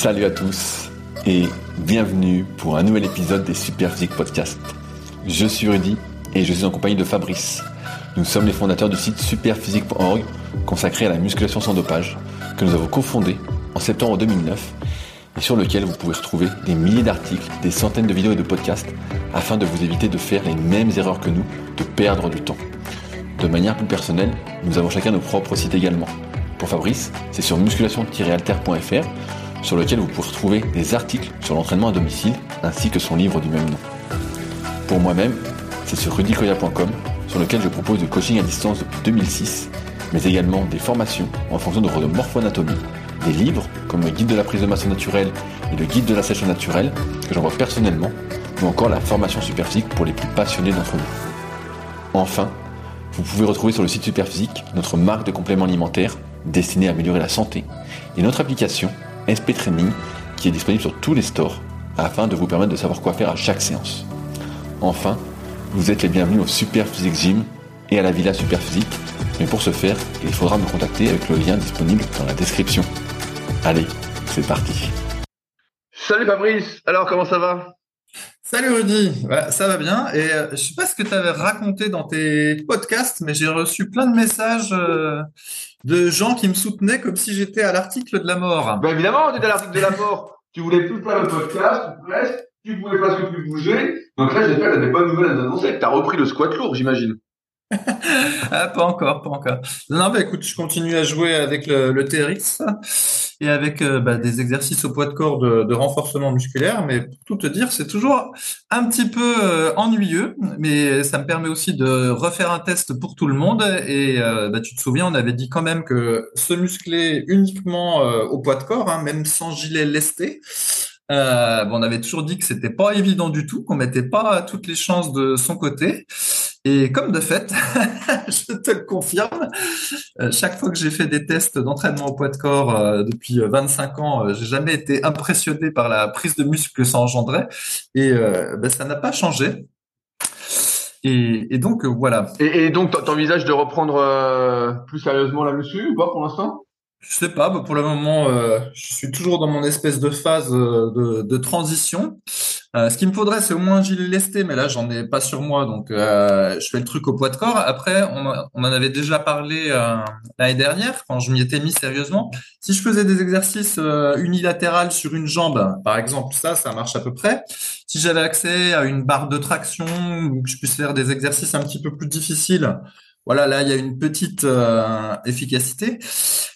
Salut à tous et bienvenue pour un nouvel épisode des Super Physique Podcast. Je suis Rudy et je suis en compagnie de Fabrice. Nous sommes les fondateurs du site superphysique.org consacré à la musculation sans dopage que nous avons cofondé en septembre 2009 et sur lequel vous pouvez retrouver des milliers d'articles, des centaines de vidéos et de podcasts afin de vous éviter de faire les mêmes erreurs que nous, de perdre du temps. De manière plus personnelle, nous avons chacun nos propres sites également. Pour Fabrice, c'est sur musculation-alter.fr sur lequel vous pourrez retrouver des articles sur l'entraînement à domicile ainsi que son livre du même nom. Pour moi-même, c'est sur rudicoya.com sur lequel je propose du coaching à distance depuis 2006, mais également des formations en fonction de votre morpho-anatomie, des livres comme le guide de la prise de masse naturelle et le guide de la sèche naturelle que j'envoie personnellement, ou encore la formation superphysique pour les plus passionnés d'entre vous. Enfin, vous pouvez retrouver sur le site Superphysique notre marque de compléments alimentaires destinée à améliorer la santé et notre application SP Training qui est disponible sur tous les stores afin de vous permettre de savoir quoi faire à chaque séance. Enfin, vous êtes les bienvenus au Super Physique Gym et à la Villa Super Physique, mais pour ce faire, il faudra me contacter avec le lien disponible dans la description. Allez, c'est parti. Salut Fabrice, alors comment ça va? Salut Rudy, ça va bien. Et euh, je sais pas ce que tu avais raconté dans tes podcasts, mais j'ai reçu plein de messages euh, de gens qui me soutenaient comme si j'étais à l'article de la mort. Ben évidemment, on était à l'article de la mort. tu voulais plus faire le podcast, presque, tu pouvais presque plus bouger. Donc là, j'espère que tu as des bonnes nouvelles à nous annoncer. Tu as repris le squat lourd, j'imagine. Ah, pas encore, pas encore. Non, bah écoute, je continue à jouer avec le, le TRX et avec euh, bah, des exercices au poids de corps de, renforcement musculaire. Mais pour tout te dire, c'est toujours un petit peu euh, ennuyeux, mais ça me permet aussi de refaire un test pour tout le monde. Et euh, bah, tu te souviens, on avait dit quand même que se muscler uniquement au poids de corps, hein, même sans gilet lesté, euh, on avait toujours dit que c'était pas évident du tout, qu'on mettait pas toutes les chances de son côté. Et comme de fait, je te le confirme, euh, chaque fois que j'ai fait des tests d'entraînement au poids de corps euh, depuis 25 ans, j'ai jamais été impressionné par la prise de muscle que ça engendrait. Et ben, ça n'a pas changé. Et, donc voilà. Et, donc t'envisages de reprendre plus sérieusement muscu ou pas pour l'instant? Je sais pas, pour le moment, euh, je suis toujours dans mon espèce de phase euh, de, de transition. Euh, ce qu'il me faudrait, c'est au moins un gilet lesté, mais là, j'en ai pas sur moi, donc je fais le truc au poids de corps. Après, on, on en avait déjà parlé l'année dernière, quand je m'y étais mis sérieusement. Si je faisais des exercices unilatérales sur une jambe, par exemple, ça, ça marche à peu près. Si j'avais accès à une barre de traction, ou que je puisse faire des exercices un petit peu plus difficiles, voilà, là, il y a une petite efficacité.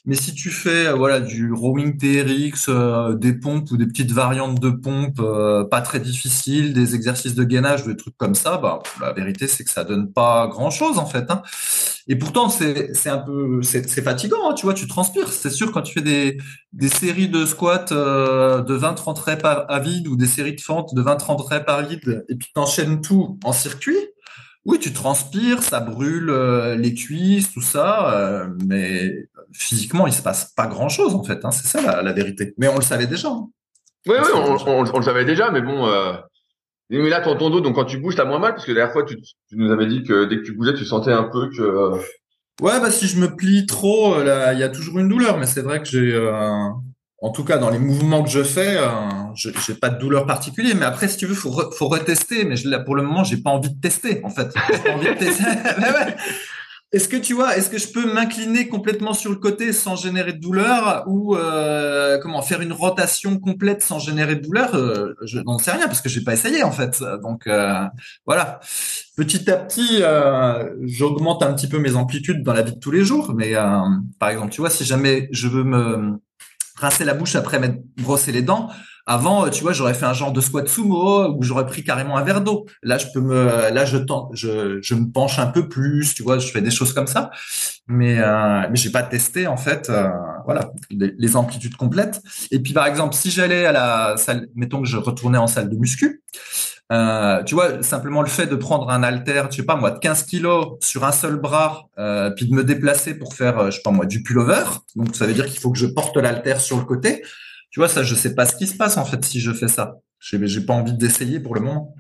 Mais si tu fais euh, voilà du rowing TRX, euh, des pompes ou des petites variantes de pompes euh, pas très difficiles, des exercices de gainage, des trucs comme ça, bah la vérité c'est que ça donne pas grand chose en fait. Hein. Et pourtant c'est c'est un peu c'est fatigant, hein, tu vois, tu transpires. C'est sûr quand tu fais des des séries de squats de 20-30 reps à vide ou des séries de fentes de 20-30 reps à vide et puis t'enchaînes tout en circuit. Oui, tu transpires, ça brûle les cuisses, tout ça, mais physiquement, il se passe pas grand chose en fait. Hein, c'est ça la, vérité. Mais on le savait déjà. Hein. Oui, oui, on, le savait déjà, mais bon. Euh... Mais là, ton, ton dos, donc quand tu bouges, t'as moins mal, parce que la dernière fois, tu, nous avais dit que dès que tu bougeais, tu sentais un peu que. Euh, ouais, bah si je me plie trop, euh, il y a toujours une douleur, mais c'est vrai que j'ai, euh, en tout cas dans les mouvements que je fais, je j'ai pas de douleur particulière. Mais après, si tu veux, faut faut retester. Mais je, là, pour le moment, j'ai pas envie de tester, en fait. Pas envie de tester. Est-ce que tu vois, est-ce que je peux m'incliner complètement sur le côté sans générer de douleur ou euh, comment faire une rotation complète sans générer de douleur? Euh, Je n'en sais rien parce que j'ai pas essayé en fait. Donc euh, voilà. Petit à petit, j'augmente un petit peu mes amplitudes dans la vie de tous les jours. Mais par exemple, tu vois, si jamais je veux me rincer la bouche après m'être brossé les dents, avant, tu vois, j'aurais fait un genre de squat sumo où j'aurais pris carrément un verre d'eau. Là, je peux me, là, je tente, je, je me penche un peu plus, tu vois, je fais des choses comme ça. Mais, euh, mais j'ai pas testé en fait, euh, voilà, les, amplitudes complètes. Et puis, par exemple, si j'allais à la salle, mettons que je retournais en salle de muscu, euh, tu vois, simplement le fait de prendre un halter, je sais pas moi, de 15 kilos sur un seul bras, euh, puis de me déplacer pour faire, euh, je sais pas moi, du pullover. Donc ça veut dire qu'il faut que je porte l'halter sur le côté. Tu vois, ça, je sais pas ce qui se passe en fait si je fais ça. J'ai, j'ai pas envie d'essayer pour le moment.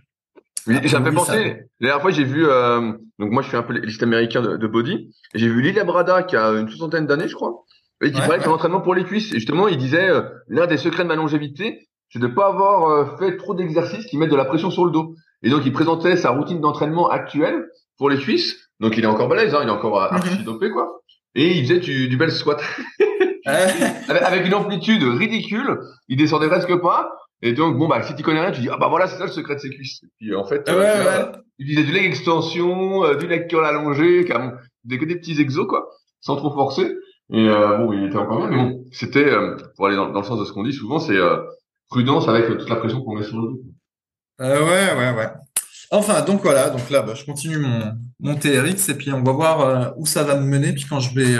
Oui, ça me fait penser. La dernière fois, j'ai vu. Euh, donc moi, je suis un peu liste américain de, de body. J'ai vu Lilia Brada qui a une soixantaine d'années, je crois. Et qui parlait de son entraînement pour les cuisses. Et justement, il disait, euh, l'un des secrets de ma longévité, c'est de ne pas avoir euh, fait trop d'exercices qui mettent de la pression sur le dos. Et donc, il présentait sa routine d'entraînement actuelle pour les cuisses. Donc, il est encore balèze, hein, il est encore euh, archi Mhm. dopé, quoi. Et il faisait du, du bel squat. avec, avec une amplitude ridicule. Il descendait presque pas. Et donc, bon, bah, si tu connais rien, tu dis, ah bah voilà, c'est ça le secret de ses cuisses. Et puis, en fait, Ouais, euh, ouais. il disait du leg extension, euh, du leg curl allongé, même, des, que des petits exos, quoi, sans trop forcer. Et euh, bon, il était encore bien, mais bon, c'était, pour aller dans, dans le sens de ce qu'on dit souvent, c'est prudence avec toute la pression qu'on met sur le dos. Ouais, ouais, ouais. Enfin, donc voilà, donc là, bah, je continue mon, mon TRX et puis on va voir où ça va me mener, puis quand je vais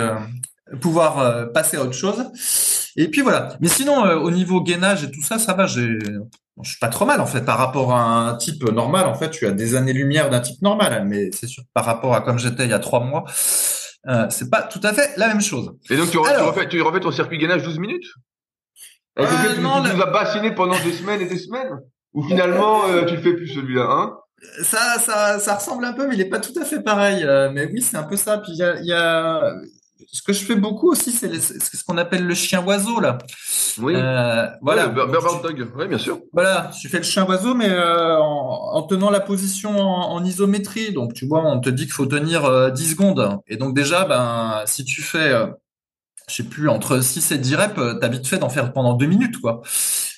pouvoir euh, passer à autre chose. Et puis voilà. Mais sinon, euh, au niveau gainage et tout ça, ça va. J'ai, je suis pas trop mal en fait par rapport à un type normal. En fait, suis à des années-lumière d'un type normal, mais c'est sûr par rapport à comme j'étais il y a trois mois, euh, c'est pas tout à fait la même chose. Et donc, tu, re- tu refais, tu refais ton circuit gainage 12 minutes? Avec Euh, lequel tu, non, tu nous as bassiné pendant des semaines et des semaines? Ou finalement, euh, tu le fais plus celui-là, hein? Ça, ça, ça ressemble un peu, mais il est pas tout à fait pareil. Euh, mais oui, c'est un peu ça. Puis il y a, il y a, ce que je fais beaucoup aussi, c'est ce qu'on appelle le chien oiseau là. Oui. Euh, voilà. Tu- Dog. Oui, bien sûr. Voilà, tu fais le chien oiseau, mais euh, en, en tenant la position en, en isométrie. Donc, tu vois, on te dit qu'il faut tenir euh, 10 secondes. Et donc, déjà, ben, si tu fais, euh, je sais plus, entre 6 et 10 reps, euh, t'as vite fait d'en faire pendant 2 minutes, quoi.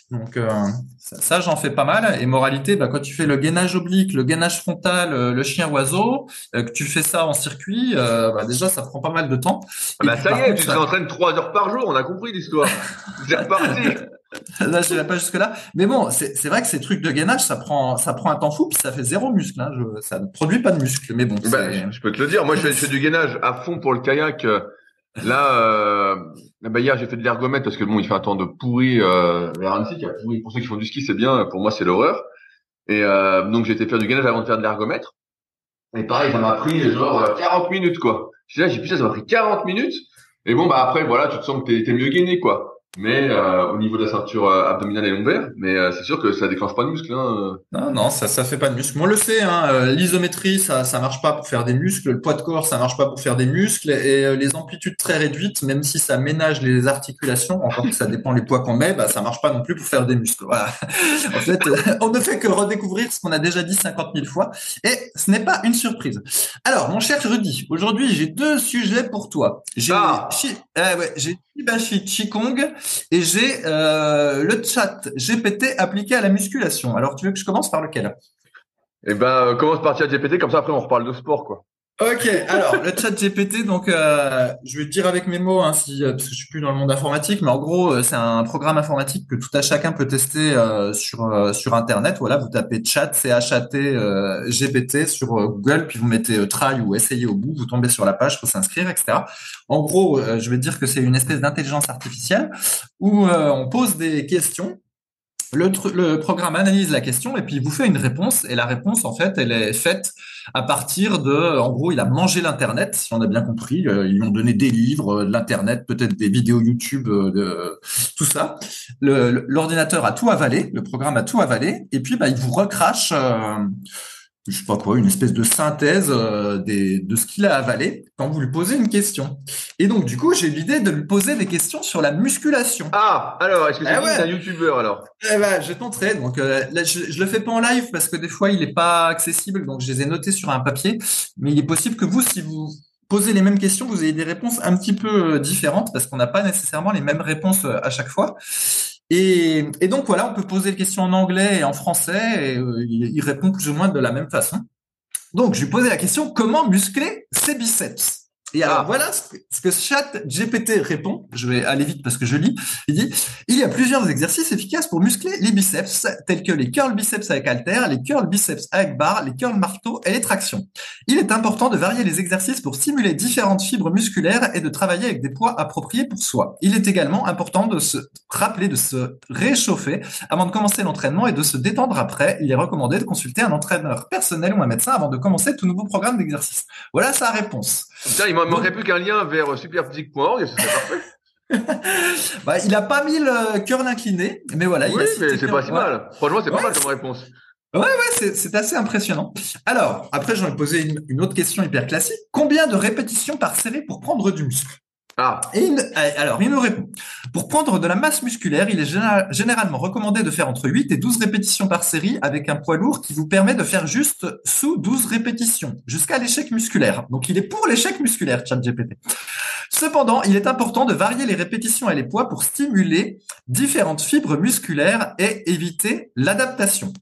Donc, euh, ça, ça, j'en fais pas mal. Et moralité, ben, quand tu fais le gainage oblique, le gainage frontal, euh, le chien oiseau, euh, que tu fais ça en circuit, euh, ben, déjà, ça prend pas mal de temps. Ah bah puis, ça y est, contre, tu t'entraînes 3 heures par jour, on a compris l'histoire. C'est reparti. Là, je pas jusque là. Mais bon, c'est vrai que ces trucs de gainage, ça prend, ça prend un temps fou, puis ça fait zéro muscle. Hein. Je, ça ne produit pas de muscle. Mais bon, Bah, je- je peux te le dire. Moi, je fais, je fais du gainage à fond pour le kayak. Euh, Là, euh, bah, hier, j'ai fait de l'ergomètre parce que bon, il fait un temps de pourri. Euh, vers Annecy, qui a pourri. Pour ceux qui font du ski, c'est bien. Pour moi, c'est l'horreur. Et euh, donc, j'ai faire du gainage avant de faire de l'ergomètre. Et pareil, ça m'a pris genre euh, 40 minutes, quoi. Là, j'ai putain, ça m'a pris 40 minutes. Et bon, bah après, voilà, tu te sens que t'es mieux gainé, quoi. Mais euh, au niveau de la ceinture euh, abdominale et lombaire, mais euh, c'est sûr que ça déclenche pas de muscle. Hein. non, non, ça, ça fait pas de muscle. On le sait, hein, euh, l'isométrie, ça, ça marche pas pour faire des muscles. Le poids de corps, ça marche pas pour faire des muscles. Et euh, les amplitudes très réduites, même si ça ménage les articulations, encore que ça dépend les poids qu'on met, bah, ça marche pas non plus pour faire des muscles. Voilà. En fait, euh, on ne fait que redécouvrir ce qu'on a déjà dit 50 000 fois. Et ce n'est pas une surprise. Alors, mon cher Rudy, aujourd'hui, j'ai deux sujets pour toi. J'ai Ah. Chi- euh, ouais, j'ai Shibashi Qigong et j'ai euh, le chat GPT appliqué à la musculation. Alors, tu veux que je commence par lequel? Et ben, euh, commence par chat GPT, comme ça après on reparle de sport, quoi. Ok, alors le chat GPT, donc euh, je vais te dire avec mes mots, hein, si, euh, parce que je suis plus dans le monde informatique, mais en gros euh, c'est un programme informatique que tout à chacun peut tester euh, sur euh, sur internet. Voilà, vous tapez chat, c h a t euh, GPT sur Google, puis vous mettez try ou essayer au bout, vous tombez sur la page, faut s'inscrire, etc. En gros, je vais te dire que c'est une espèce d'intelligence artificielle où on pose des questions. Le, le programme analyse la question et puis il vous fait une réponse et la réponse en fait elle est faite à partir de, en gros, il a mangé l'internet, si on a bien compris. Euh, ils lui ont donné des livres, euh, de l'internet, peut-être des vidéos YouTube, euh, de tout ça. L'ordinateur a tout avalé, le programme a tout avalé, et puis bah, il vous recrache, euh, je sais pas quoi, une espèce de synthèse euh, des, de ce qu'il a avalé quand vous lui posez une question. Et donc du coup, j'ai eu l'idée de lui poser des questions sur la musculation. Ah, alors, est-ce que c'est ouais. c'est un youtubeur alors? Eh ben, je tenterai. Donc euh, là, je, je le fais pas en live parce que des fois il est pas accessible, donc je les ai notés sur un papier. Mais il est possible que vous, si vous posez les mêmes questions, vous ayez des réponses un petit peu euh, différentes parce qu'on n'a pas nécessairement les mêmes réponses euh, à chaque fois. Et, donc voilà, on peut poser les questions en anglais et en français et euh, il, il répond plus ou moins de la même façon. Donc je lui posais la question comment muscler ses biceps? Et alors voilà ce que, Chat GPT répond. Je vais aller vite parce que je lis. Il dit il y a plusieurs exercices efficaces pour muscler les biceps, tels que les curls biceps avec halter, les curls biceps avec barre, les curls marteau et les tractions. Il est important de varier les exercices pour stimuler différentes fibres musculaires et de travailler avec des poids appropriés pour soi. Il est également important de se rappeler de se réchauffer avant de commencer l'entraînement et de se détendre après. Il est recommandé de consulter un entraîneur personnel ou un médecin avant de commencer tout nouveau programme d'exercice. Voilà sa réponse. M'en manquerait plus qu'un lien vers superphysique.org et ce serait parfait. Bah, il a pas mis le curl incliné, mais voilà. il oui, a cité mais c'est pas si ouais. mal. Franchement, c'est pas Ouais, mal comme réponse. Ouais, c'est c'est assez impressionnant. Alors, après, j'en ai posé une, une autre question hyper classique. Combien de répétitions par série pour prendre du muscle? Ah. Et alors, il nous répond. Pour prendre de la masse musculaire, il est généralement recommandé de faire entre 8 et 12 répétitions par série avec un poids lourd qui vous permet de faire juste sous 12 répétitions, jusqu'à l'échec musculaire. Donc, il est pour l'échec musculaire, ChatGPT. Cependant, il est important de varier les répétitions et les poids pour stimuler différentes fibres musculaires et éviter l'adaptation.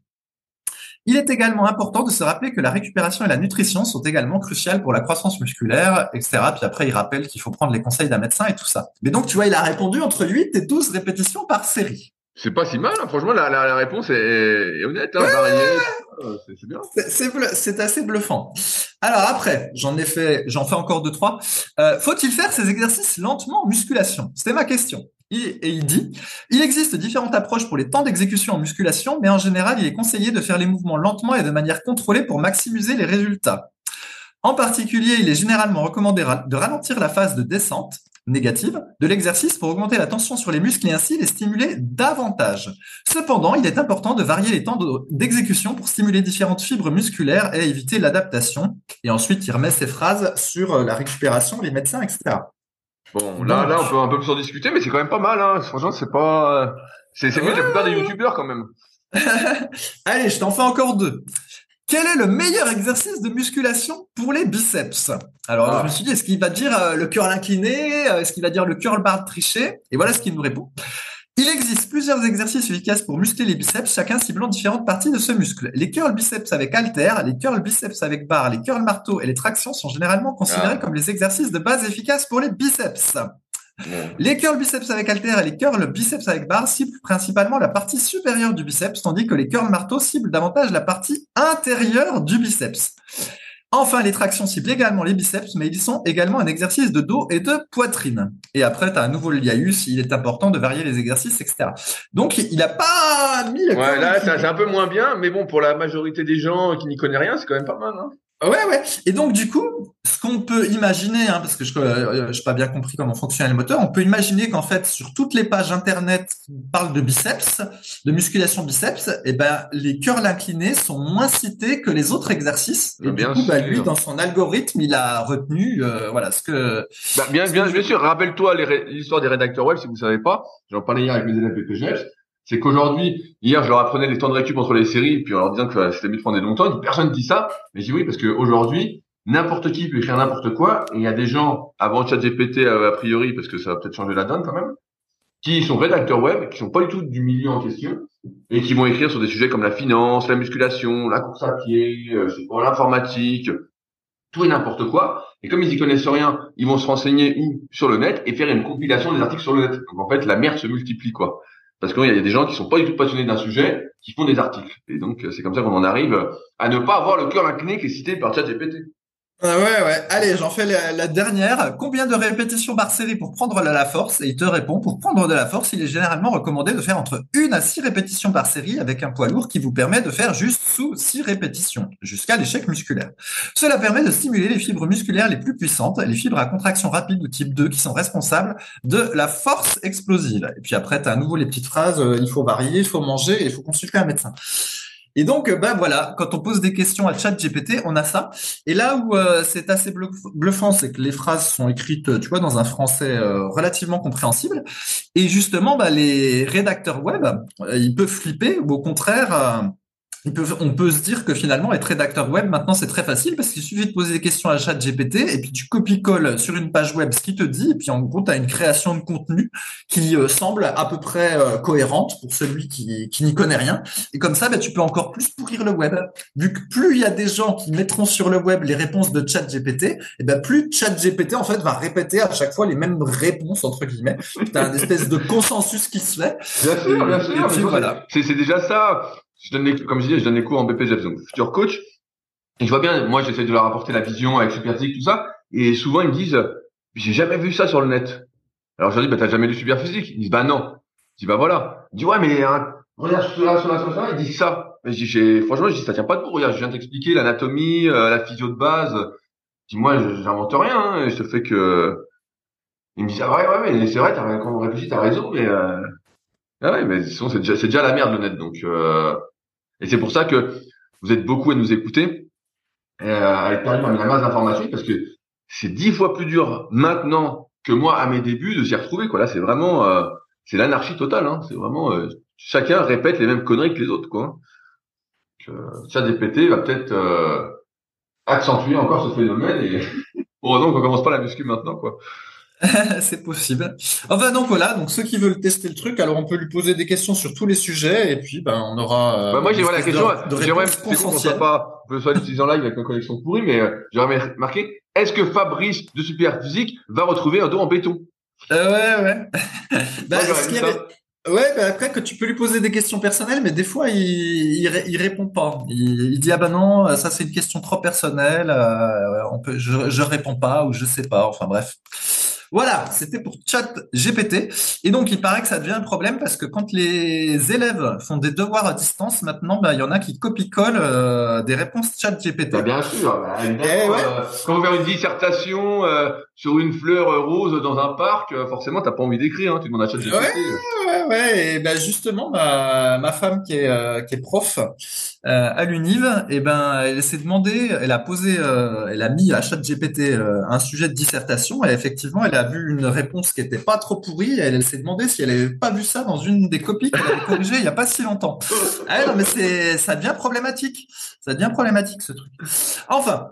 Il est également important de se rappeler que la récupération et la nutrition sont également cruciales pour la croissance musculaire, etc. Puis après, il rappelle qu'il faut prendre les conseils d'un médecin et tout ça. Mais donc, tu vois, il a répondu entre 8 et 12 répétitions par série. C'est pas si mal, hein. franchement, la, la, réponse est, honnête, hein, c'est bien. C'est assez bluffant. Alors après, j'en ai fait, j'en fais encore deux trois. Euh, faut-il faire ces exercices lentement en musculation? C'était ma question et il dit, il existe différentes approches pour les temps d'exécution en musculation, mais en général, il est conseillé de faire les mouvements lentement et de manière contrôlée pour maximiser les résultats. En particulier, il est généralement recommandé de ralentir la phase de descente négative de l'exercice pour augmenter la tension sur les muscles et ainsi les stimuler davantage. Cependant, il est important de varier les temps d'exécution pour stimuler différentes fibres musculaires et éviter l'adaptation. Et ensuite, il remet ses phrases sur la récupération, les médecins, etc. Bon, là, là, on peut un peu plus en discuter, mais c'est quand même pas mal. Hein. Franchement, c'est pas, c'est mieux que la plupart des youtubeurs quand même. Allez, je t'en fais encore deux. Quel est le meilleur exercice de musculation pour les biceps? Alors, je me ah. suis dit, est-ce qu'il va dire euh, le curl incliné? Euh, Est-ce qu'il va dire le curl bar triché? Et voilà ce qu'il nous répond. Il existe plusieurs exercices efficaces pour muscler les biceps, chacun ciblant différentes parties de ce muscle. Les curls biceps avec halter, les curls biceps avec barre, les curls marteau et les tractions sont généralement considérés ah. comme les exercices de base efficaces pour les biceps. Les curls biceps avec halter et les curls biceps avec barre ciblent principalement la partie supérieure du biceps, tandis que les curls marteau ciblent davantage la partie intérieure du biceps. Enfin, les tractions ciblent également les biceps, mais ils sont également un exercice de dos et de poitrine. Et après, tu as un nouveau liaïus, il est important de varier les exercices, etc. Donc, il n'a pas mis le Ouais, là, c'est un peu moins bien, mais bon, pour la majorité des gens qui n'y connaissent rien, c'est quand même pas mal. Hein Ouais, ouais. Et donc, du coup, ce qu'on peut imaginer, hein, parce que je n'ai euh, pas bien compris comment fonctionnait le moteur, on peut imaginer qu'en fait, sur toutes les pages Internet qui parlent de biceps, de musculation biceps, eh ben, les curls inclinés sont moins cités que les autres exercices. Et bien du coup, bah, lui, dans son algorithme, il a retenu euh, voilà, ce que... Bah, bien, bien, bien sûr, rappelle-toi l'histoire des rédacteurs web, si vous savez pas. J'en parlais hier avec mes élèves PPGF c'est qu'aujourd'hui, hier, je leur apprenais les temps de récup entre les séries, puis en leur disant que c'était mieux de prendre des longs temps. Personne dit ça. Mais je dis oui, parce qu'aujourd'hui, n'importe qui peut écrire n'importe quoi. Et il y a des gens, avant ChatGPT, euh, a priori, parce que ça va peut-être changer la donne quand même, qui sont rédacteurs web, qui sont pas du tout du milieu en question, et qui vont écrire sur des sujets comme la finance, la musculation, la course à pied, euh, l'informatique, tout et n'importe quoi. Et comme ils y connaissent rien, ils vont se renseigner où? Sur le net et faire une compilation des articles sur le net. Donc en fait, la merde se multiplie quoi. Parce qu'il y a des gens qui sont pas du tout passionnés d'un sujet, qui font des articles. Et donc, c'est comme ça qu'on en arrive à ne pas avoir le cœur incliné qui est cité par ChatGPT. Ah ouais, ouais. Allez, j'en fais la, dernière. Combien de répétitions par série pour prendre de la force? Et il te répond, pour prendre de la force, il est généralement recommandé de faire entre une à six répétitions par série avec un poids lourd qui vous permet de faire juste sous six répétitions, jusqu'à l'échec musculaire. Cela permet de stimuler les fibres musculaires les plus puissantes, les fibres à contraction rapide de type 2 qui sont responsables de la force explosive. Et puis après, tu as à nouveau les petites phrases, euh, il faut varier, il faut manger, il faut consulter un médecin. Et donc, ben voilà, quand on pose des questions à ChatGPT, on a ça. Et là où euh, c'est assez bluffant, c'est que les phrases sont écrites, tu vois, dans un français euh, relativement compréhensible. Et justement, bah, les rédacteurs web, ils peuvent flipper ou au contraire on peut se dire que finalement, être rédacteur web, maintenant, c'est très facile parce qu'il suffit de poser des questions à chat GPT et puis tu copies-colles sur une page web ce qu'il te dit et puis en gros, tu as une création de contenu qui euh, semble à peu près euh, cohérente pour celui qui, n'y connaît rien. Et comme ça, bah, tu peux encore plus pourrir le web. Vu que plus il y a des gens qui mettront sur le web les réponses de chat GPT, et ben plus chat GPT, en fait, va répéter à chaque fois les mêmes réponses, entre guillemets. Tu as une espèce de consensus qui se fait. Bien sûr, bien sûr. voilà. C'est déjà ça je donne les, comme je disais, je donne les cours en BPGF, donc futur coach. Et je vois bien, moi, j'essaie de leur apporter la vision avec Superphysique, tout ça. Et souvent, ils me disent, j'ai jamais vu ça sur le net. Alors, je leur dis, bah, t'as jamais lu Superphysique? Ils disent, bah, non. Je dis, bah, voilà. Je dis, ouais, mais, hein, regarde, sur la, sur la, sur la, ils disent ça. Et je dis, franchement, je dis, ça tient pas de Regarde, je viens t'expliquer l'anatomie, euh, la physio de base. Je dis, moi, j'invente rien, hein, et je te fais que, ils me disent, ah ouais, ouais, mais c'est vrai, t'as, quand on réfléchit, t'as raison, mais, euh, ah ouais, mais sinon, c'est déjà, c'est déjà la merde, le net, donc, euh, et c'est pour ça que vous êtes beaucoup à nous écouter, euh, à être par la masse d'informations, parce que c'est dix fois plus dur maintenant que moi à mes débuts de s'y retrouver. Quoi. Là, c'est vraiment, euh, c'est l'anarchie totale. Hein. C'est vraiment, euh, chacun répète les mêmes conneries que les autres. Quoi. Euh, DPT va peut-être euh, accentuer encore ce phénomène et heureusement qu'on commence pas la muscu maintenant. quoi. c'est possible. Enfin donc voilà, donc ceux qui veulent tester le truc, alors on peut lui poser des questions sur tous les sujets et puis ben on aura. Euh, bah moi j'ai la question. J'aimerais qu'on soit pas, on peut soit l'utiliser en live avec une connexion pourrie, mais euh, j'aurais marqué est-ce que Fabrice de Super Physique va retrouver un dos en béton? Euh, Ouais ouais. bah, Ouais, bah après que tu peux lui poser des questions personnelles, mais des fois il il, il répond pas. Il, il, dit ah ben non, ça c'est une question trop personnelle, euh, on peut, je je réponds pas ou je sais pas. Enfin bref. Voilà, c'était pour Chat GPT. Et donc, il paraît que ça devient un problème parce que quand les élèves font des devoirs à distance, maintenant, bah, il y en a qui copient-collent euh, des réponses Chat GPT. Bah, bien sûr. Bah, eh euh, quand on fait une dissertation euh, sur une fleur rose dans un parc, forcément, t'as pas envie d'écrire. Hein, tu demandes à Chat GPT. Ouais, ouais. Et ben justement, ma, ma femme qui est, qui est prof à l'Univ, et ben, elle s'est demandé, elle a posé, elle a mis à Chat GPT un sujet de dissertation et effectivement, elle a vu une réponse qui était pas trop pourrie. Elle, elle s'est demandé si elle avait pas vu ça dans une des copies qu'elle avait corrigées il y a pas si longtemps. Ah non, mais c'est, ça devient problématique. Ça devient problématique, ce truc. Enfin.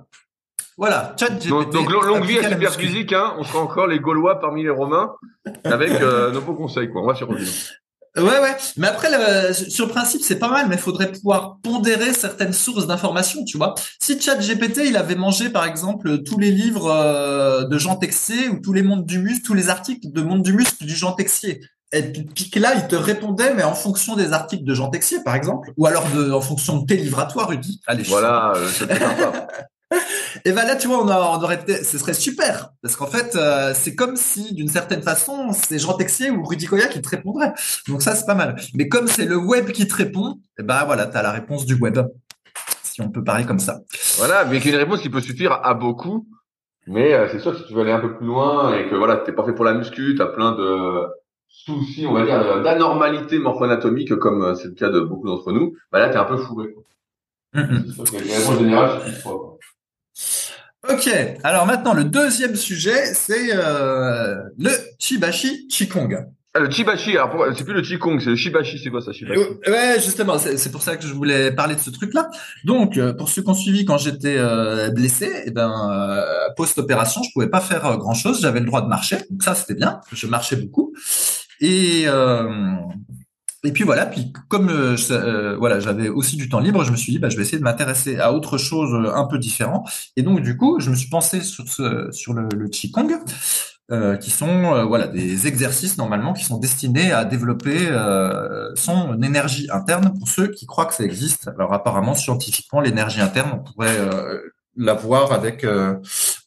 Voilà, chat GPT. Donc, donc longue vie à Super Physique, hein, on sera encore les Gaulois parmi les Romains avec euh, nos beaux conseils, quoi. On va sur revenir. Ouais, ouais. Mais après, sur le principe, c'est pas mal, mais il faudrait pouvoir pondérer certaines sources d'informations, tu vois. Si ChatGPT, il avait mangé, par exemple, tous les livres euh, de Jean Texier ou tous les mondes du muscle, tous les articles de Monde du muscle du Jean Texier, et puis là, il te répondait, mais en fonction des articles de Jean Texier, par exemple, ou alors de, en fonction de tes toi, Rudy. Allez, voilà, euh, c'est sympa. Et ben là, tu vois, on, aurait, ce serait super, parce qu'en fait, euh, c'est comme si, d'une certaine façon, c'est Jean Texier ou Rudy Koya qui te répondraient. Donc ça, c'est pas mal. Mais comme c'est le web qui te répond, et eh ben voilà, t'as la réponse du web, si on peut parler comme ça. Voilà, mais une réponse qui peut suffire à beaucoup. Mais euh, c'est sûr que si tu veux aller un peu plus loin et que voilà, t'es pas fait pour la muscu, t'as plein de soucis, on va dire, d'anormalité morpho-anatomique, comme euh, c'est le cas de beaucoup d'entre nous, bah là, t'es un peu fourré. Mm -hmm. Ok, alors maintenant le deuxième sujet, c'est euh, le Chibashi Qigong. Ah, le Chibashi, alors c'est plus le Qigong, c'est le Chibashi, c'est quoi ça Chibashi euh, Ouais, justement, c'est pour ça que je voulais parler de ce truc-là. Donc, euh, pour ceux qui ont suivi quand j'étais blessé, et eh ben post-opération, je pouvais pas faire grand-chose, j'avais le droit de marcher, donc ça c'était bien, je marchais beaucoup. Et et puis voilà, puis comme euh, euh, voilà, j'avais aussi du temps libre, je me suis dit bah je vais essayer de m'intéresser à autre chose euh, un peu différent. Et donc du coup, je me suis pensé sur ce sur le, le qigong. Euh, qui sont voilà des exercices normalement qui sont destinés à développer son énergie interne pour ceux qui croient que ça existe. Alors apparemment scientifiquement l'énergie interne on pourrait l'avoir avec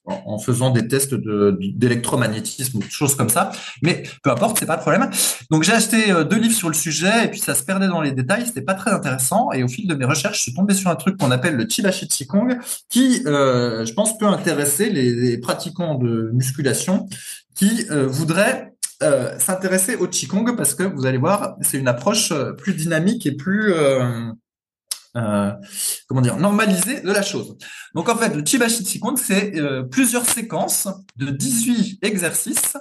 euh, en faisant des tests d'électromagnétisme ou des choses comme ça. Mais peu importe, c'est pas le problème. Donc j'ai acheté euh, deux livres sur le sujet et puis ça se perdait dans les détails, c'était pas très intéressant. Et au fil de mes recherches, je suis tombé sur un truc qu'on appelle le Chibashi Qigong, qui, euh, je pense, peut intéresser les, pratiquants de musculation qui voudraient s'intéresser au Qigong parce que vous allez voir, c'est une approche plus dynamique et plus euh, comment dire, normalisé de la chose. Donc en fait, le Chibashi Qigong, c'est euh, plusieurs séquences de 18 exercices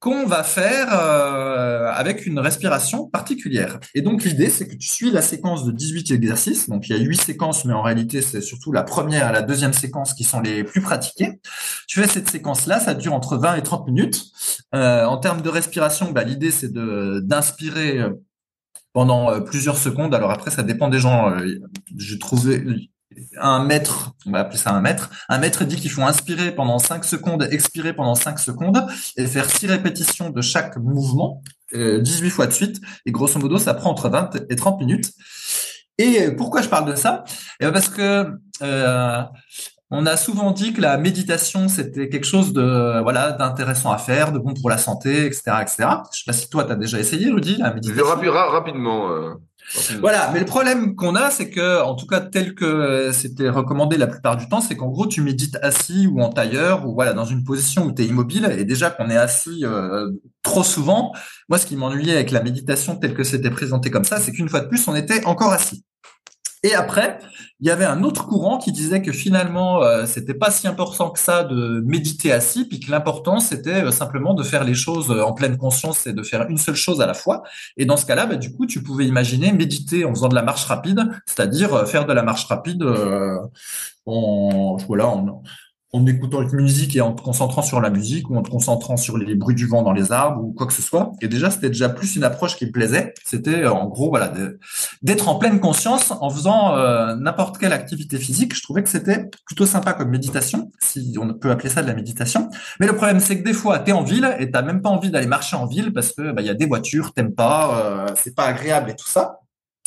qu'on va faire euh, avec une respiration particulière. Et donc l'idée, c'est que tu suis la séquence de 18 exercices. Donc il y a 8 séquences, mais en réalité, c'est surtout la première et la deuxième séquence qui sont les plus pratiquées. Tu fais cette séquence-là, ça dure entre 20 et 30 minutes. en termes de respiration, bah, l'idée, c'est de d'inspirer pendant euh, plusieurs secondes. Alors après, ça dépend des gens. Euh, j'ai trouvé un maître, on va appeler ça un maître. Un maître dit qu'il faut inspirer pendant 5 secondes, expirer pendant 5 secondes et faire 6 répétitions de chaque mouvement, 18 euh, fois de suite. Et grosso modo, ça prend entre 20 et 30 minutes. Et pourquoi je parle de ça? Eh ben, Parce que on a souvent dit que la méditation c'était quelque chose de voilà d'intéressant à faire, de bon pour la santé, etc., etc. Je sais pas si toi tu as déjà essayé, Rudy, la méditation. rapidement. Euh, voilà, mais le problème qu'on a, c'est que, en tout cas tel que c'était recommandé la plupart du temps, c'est qu'en gros tu médites assis ou en tailleur ou voilà dans une position où tu es immobile. Et déjà qu'on est assis euh, trop souvent, moi ce qui m'ennuyait avec la méditation telle que c'était présenté comme ça, c'est qu'une fois de plus on était encore assis. Et après, il y avait un autre courant qui disait que finalement, euh, c'était pas si important que ça de méditer assis, puis que l'important c'était euh, simplement de faire les choses euh, en pleine conscience et de faire une seule chose à la fois. Et dans ce cas-là, bah, du coup, tu pouvais imaginer méditer en faisant de la marche rapide, c'est-à-dire faire de la marche rapide en voilà en, en écoutant une musique et en te concentrant sur la musique ou en te concentrant sur les bruits du vent dans les arbres ou quoi que ce soit. Et déjà, c'était déjà plus une approche qui plaisait. C'était euh, en gros, voilà, d'être en pleine conscience en faisant euh, n'importe quelle activité physique. Je trouvais que c'était plutôt sympa comme méditation, si on peut appeler ça de la méditation. Mais le problème, c'est que des fois, tu es en ville et t'as même pas envie d'aller marcher en ville parce que bah, il y a des voitures, t'aimes pas, euh, c'est pas agréable et tout ça.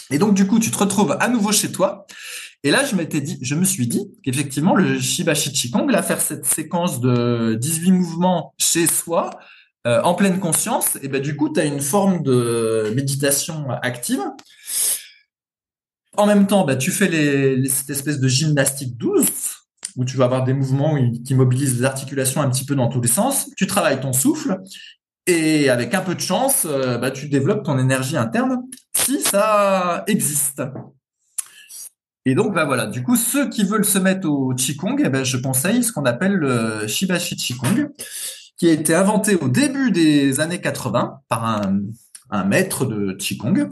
Et donc, du coup, tu te retrouves à nouveau chez toi. Et là, je m'étais dit, je me suis dit qu'effectivement, le Shibashi Qigong, là, faire cette séquence de 18 mouvements chez soi, euh, en pleine conscience, et ben, du coup, tu as une forme de méditation active. En même temps, ben, tu fais cette espèce de gymnastique douce, où tu vas avoir des mouvements qui mobilisent les articulations un petit peu dans tous les sens. Tu travailles ton souffle, et avec un peu de chance, euh, bah, tu développes ton énergie interne, si ça existe. Et donc, bah voilà, du coup, ceux qui veulent se mettre au Qigong, eh ben, je conseille ce qu'on appelle le Shibashi Qigong, qui a été inventé au début des années 80 par un, un maître de Qigong.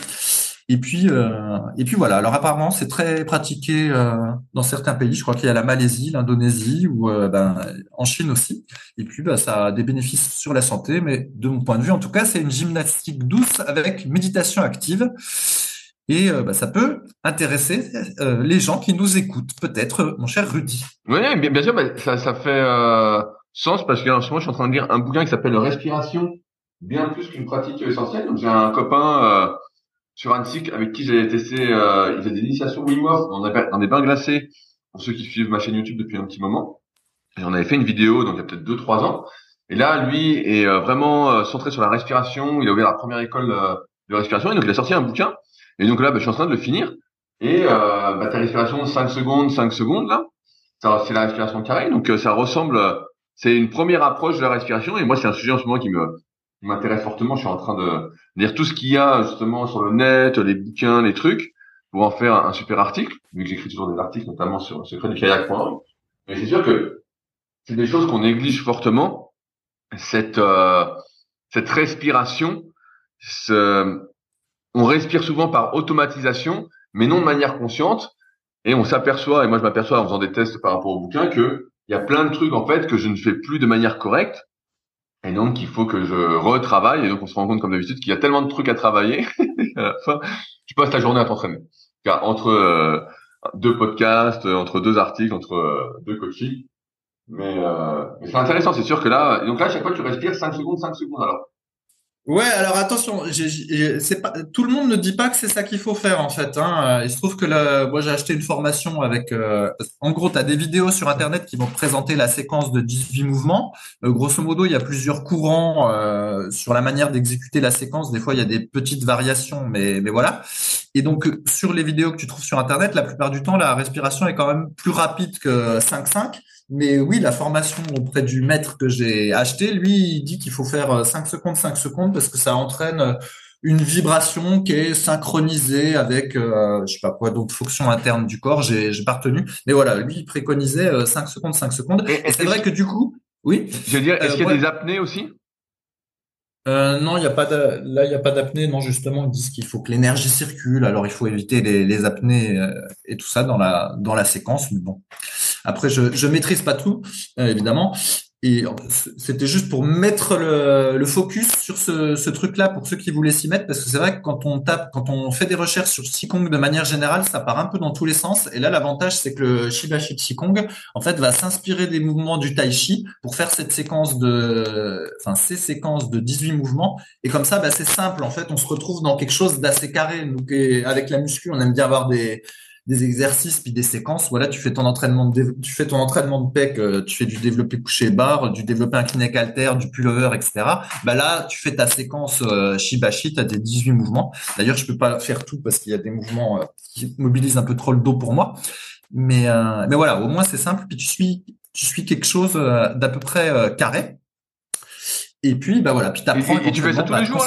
Et puis, euh, et puis voilà. Alors apparemment, c'est très pratiqué euh, dans certains pays. Je crois qu'il y a la Malaisie, l'Indonésie ou euh, ben, en Chine aussi. Et puis, bah, ça a des bénéfices sur la santé. Mais de mon point de vue, en tout cas, c'est une gymnastique douce avec méditation active. Et euh, bah, ça peut intéresser euh, les gens qui nous écoutent, peut-être, euh, mon cher Rudy. Oui, bien, bien sûr, bah, ça, ça fait sens parce que en ce moment, je suis en train de lire un bouquin qui s'appelle Respiration, bien plus qu'une pratique essentielle. Donc, j'ai un copain sur Annecy avec qui j'ai testé, il faisait des initiations Wim Hof dans des bains glacés, pour ceux qui suivent ma chaîne YouTube depuis un petit moment. J'en avais fait une vidéo, donc il y a peut-être deux, trois ans. Et là, lui est vraiment centré sur la respiration. Il a ouvert la première école de respiration et donc il a sorti un bouquin et donc là, bah, je suis en train de le finir. Et euh, bah, ta respiration 5 secondes, 5 secondes là, c'est la respiration carrée. Donc euh, ça ressemble, c'est une première approche de la respiration. Et moi, c'est un sujet en ce moment qui me m'intéresse fortement. Je suis en train de lire tout ce qu'il y a justement sur le net, les bouquins, les trucs, pour en faire un, super article. Vu que j'écris toujours des articles, notamment sur secret du kayak.org. Mais c'est sûr que c'est des choses qu'on néglige fortement. Cette euh, cette respiration, ce, on respire souvent par automatisation, mais non de manière consciente. Et on s'aperçoit, et moi je m'aperçois en faisant des tests par rapport au bouquin, que il y a plein de trucs en fait que je ne fais plus de manière correcte. Et donc il faut que je retravaille. Et donc on se rend compte comme d'habitude qu'il y a tellement de trucs à travailler. à la fin, tu passes ta journée à t'entraîner. Car entre euh, deux podcasts, entre deux articles, entre euh, deux coachings. Mais, euh, c'est intéressant, c'est sûr que là, donc là, chaque fois tu respires 5 secondes, 5 secondes alors. Ouais, alors attention, c'est pas tout le monde ne dit pas que c'est ça qu'il faut faire en fait. Hein. Il se trouve que là, moi j'ai acheté une formation avec, euh, en gros, tu as des vidéos sur internet qui vont présenter la séquence de 18 mouvements. Euh, grosso modo, il y a plusieurs courants euh, sur la manière d'exécuter la séquence. Des fois, il y a des petites variations, mais mais voilà. Et donc sur les vidéos que tu trouves sur internet, la plupart du temps, la respiration est quand même plus rapide que 5-5. Mais oui, la formation auprès du maître que j'ai acheté, lui, il dit qu'il faut faire 5 euh, secondes, 5 secondes parce que ça entraîne euh, une vibration qui est synchronisée avec, euh, je sais pas quoi, d'autres fonctions internes du corps. J'ai, j'ai pas retenu. Mais voilà, lui, il préconisait 5 secondes, 5 secondes. Et, c'est vrai que du coup, oui. Je veux dire, est-ce qu'il y a des apnées aussi? Euh, non, il y a pas là, il y a pas d'apnée. Non, justement, ils disent qu'il faut que l'énergie circule. Alors, il faut éviter les, apnées et tout ça dans la dans la séquence. Mais bon, après, je je maîtrise pas tout, euh, évidemment. Et c'était juste pour mettre le, focus sur ce, truc-là pour ceux qui voulaient s'y mettre, parce que c'est vrai que quand on tape, quand on fait des recherches sur Qigong de manière générale, ça part un peu dans tous les sens. Et là, l'avantage, c'est que le Shibashi Qigong, en fait, va s'inspirer des mouvements du Tai Chi pour faire cette séquence de, enfin, ces séquences de 18 mouvements. Et comme ça, bah, c'est simple. En fait, on se retrouve dans quelque chose d'assez carré. Donc, avec la muscu, on aime bien avoir des, des exercices puis des séquences. Voilà, tu fais ton entraînement de tu fais ton entraînement de pec, euh, tu fais du développé couché barre, du développé incliné halter, du pullover, etc. Bah là, tu fais ta séquence euh, Shibashi, tu as tes 18 mouvements. D'ailleurs, je peux pas faire tout parce qu'il y a des mouvements euh, qui mobilisent un peu trop le dos pour moi. Mais euh, mais voilà, au moins c'est simple puis tu suis tu suis quelque chose d'à peu près carré. Et puis bah voilà, puis t'apprends. Et, et tu fais ça tous les jours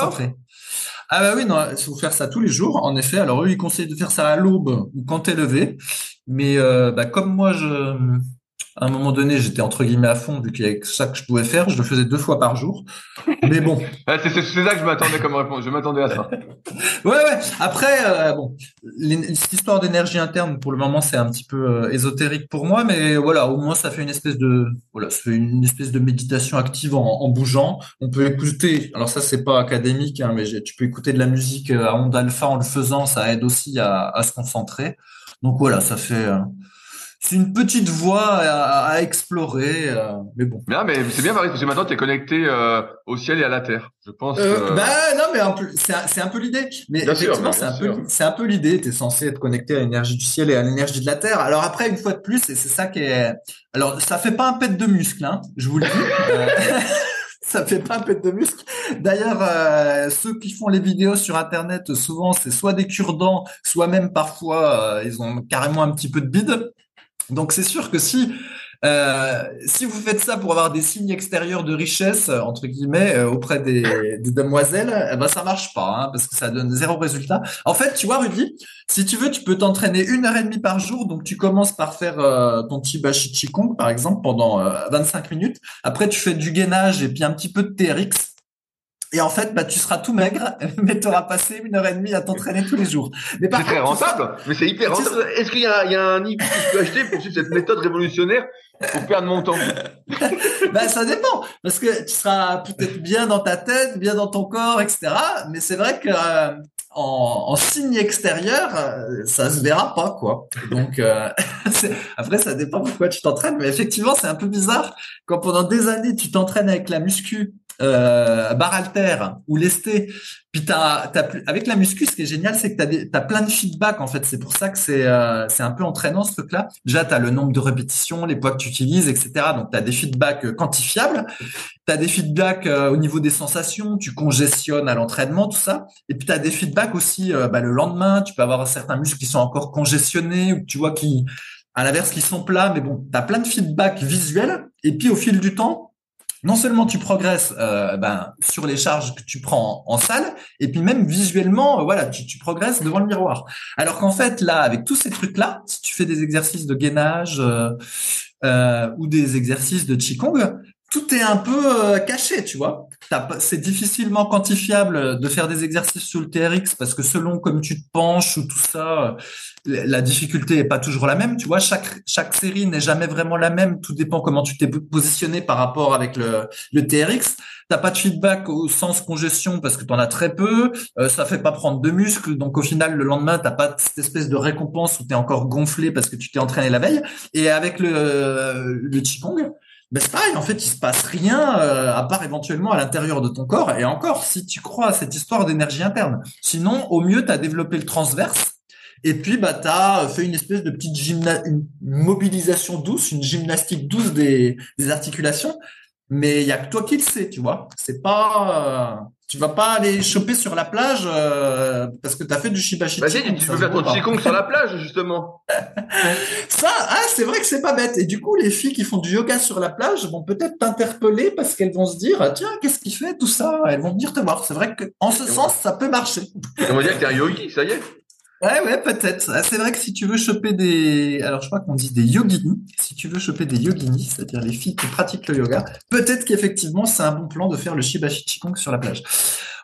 Ah bah oui, non, il faut faire ça tous les jours, en effet. Alors eux, ils conseillent de faire ça à l'aube ou quand t'es levé. Mais euh, bah, comme moi, je, à un moment donné, j'étais entre guillemets à fond, vu qu'il y avait ça que je pouvais faire. Je le faisais deux fois par jour. Mais bon. c'est ça que je m'attendais comme réponse. Je m'attendais à ça. ouais, ouais. Après, euh, bon, cette histoire d'énergie interne, pour le moment, c'est un petit peu euh, ésotérique pour moi, mais voilà, au moins, ça fait une espèce de, voilà, ça fait une espèce de méditation active en, bougeant. On peut écouter. Alors ça, c'est pas académique, hein, mais tu peux écouter de la musique à onde alpha en le faisant. Ça aide aussi à, à se concentrer. Donc voilà, ça fait. Euh, c'est une petite voie à, explorer, euh, mais bon. Bien, mais c'est bien parce que maintenant tu es connecté euh, au ciel et à la terre. Je pense. Euh, bah non, mais c'est un, peu l'idée. Mais effectivement, c'est un peu, c'est un peu l'idée. T'es censé être connecté à l'énergie du ciel et à l'énergie de la terre. Alors après, une fois de plus, et c'est ça qui est. Alors ça fait pas un pet de muscle, hein, je vous le dis. ça fait pas un pet de muscle. D'ailleurs, ceux qui font les vidéos sur Internet, souvent, c'est soit des cure-dents, soit même parfois, ils ont carrément un petit peu de bide. Donc c'est sûr que si euh, si vous faites ça pour avoir des signes extérieurs de richesse entre guillemets euh, auprès des, demoiselles, eh ben ça marche pas hein, parce que ça donne zéro résultat. En fait, tu vois Rudy, si tu veux, tu peux t'entraîner une heure et demie par jour. Donc tu commences par faire euh, ton Chibashi Qigong par exemple pendant 25 minutes. Après tu fais du gainage et puis un petit peu de TRX. Et en fait, bah, tu seras tout maigre, mais tu auras passé une heure et demie à t'entraîner tous les jours. C'est très rentable, mais c'est hyper rentable. Est-ce qu'il y a, il y a un livre que je peux acheter pour suivre cette méthode révolutionnaire pour perdre mon temps bah, Ça dépend, parce que tu seras peut-être bien dans ta tête, bien dans ton corps, etc. Mais c'est vrai que euh, en, en, signe extérieur, euh, ça se verra pas, quoi. Donc, euh, après, ça dépend pourquoi tu t'entraînes. Mais effectivement, c'est un peu bizarre quand pendant des années, tu t'entraînes avec la muscu euh, barre alter ou lesté. Puis t'as, t'as, avec la muscu, ce qui est génial, c'est que t'as, as plein de feedback en fait. C'est pour ça que c'est, euh, un peu entraînant ce truc-là. Déjà, t'as le nombre de répétitions, les poids que tu utilises, etc. Donc t'as des feedbacks quantifiables. T'as des feedbacks euh, au niveau des sensations. Tu congestionnes à l'entraînement, tout ça. Et puis t'as des feedbacks aussi euh, bah, le lendemain. Tu peux avoir certains muscles qui sont encore congestionnés ou tu vois qui, à l'inverse, qui sont plats. Mais bon, t'as plein de feedbacks visuels. Et puis au fil du temps, non seulement tu progresses euh, ben, sur les charges que tu prends en, salle, et puis même visuellement, euh, voilà, tu, progresses devant le miroir. Alors qu'en fait, là, avec tous ces trucs-là, si tu fais des exercices de gainage euh, euh ou des exercices de qigong, tout est un peu caché, tu vois. C'est difficilement quantifiable de faire des exercices sur le TRX parce que selon comme tu te penches ou tout ça, euh, la difficulté est pas toujours la même. Tu vois, chaque chaque série n'est jamais vraiment la même. Tout dépend comment tu t'es positionné par rapport avec le, le TRX. T'as pas de feedback au sens congestion parce que tu en as très peu. Euh, ça fait pas prendre de muscles, donc au final le lendemain t'as pas cette espèce de récompense où tu es encore gonflé parce que tu t'es entraîné la veille. Et avec le le qigong ben c'est pareil, en fait, il se passe rien euh, à part éventuellement à l'intérieur de ton corps. Et encore, si tu crois à cette histoire d'énergie interne. Sinon, au mieux, tu as développé le transverse. Et puis, bah, tu as fait une espèce de petite gymna une mobilisation douce, une gymnastique douce des, des articulations. Mais il y a que toi qui le sais, tu vois. C'est pas... Euh, tu vas pas aller choper sur la plage euh, parce que tu as fait du shibashi. Vas-y, tu peux faire ton qigong sur la plage justement. ça, ah, c'est vrai que c'est pas bête. Et du coup, les filles qui font du yoga sur la plage vont peut-être t'interpeller parce qu'elles vont se dire tiens, qu'est-ce qu'il fait tout ça? Elles vont venir te voir. C'est vrai que en ce sens, ça peut marcher. On va dire que t'es un yogi, ça y est. Ouais, ouais, peut-être. Ah, c'est vrai que si tu veux choper des, alors je crois qu'on dit des yoginis, si tu veux choper des yoginis, c'est-à-dire les filles qui pratiquent le yoga, peut-être qu'effectivement c'est un bon plan de faire le shibashi qigong sur la plage.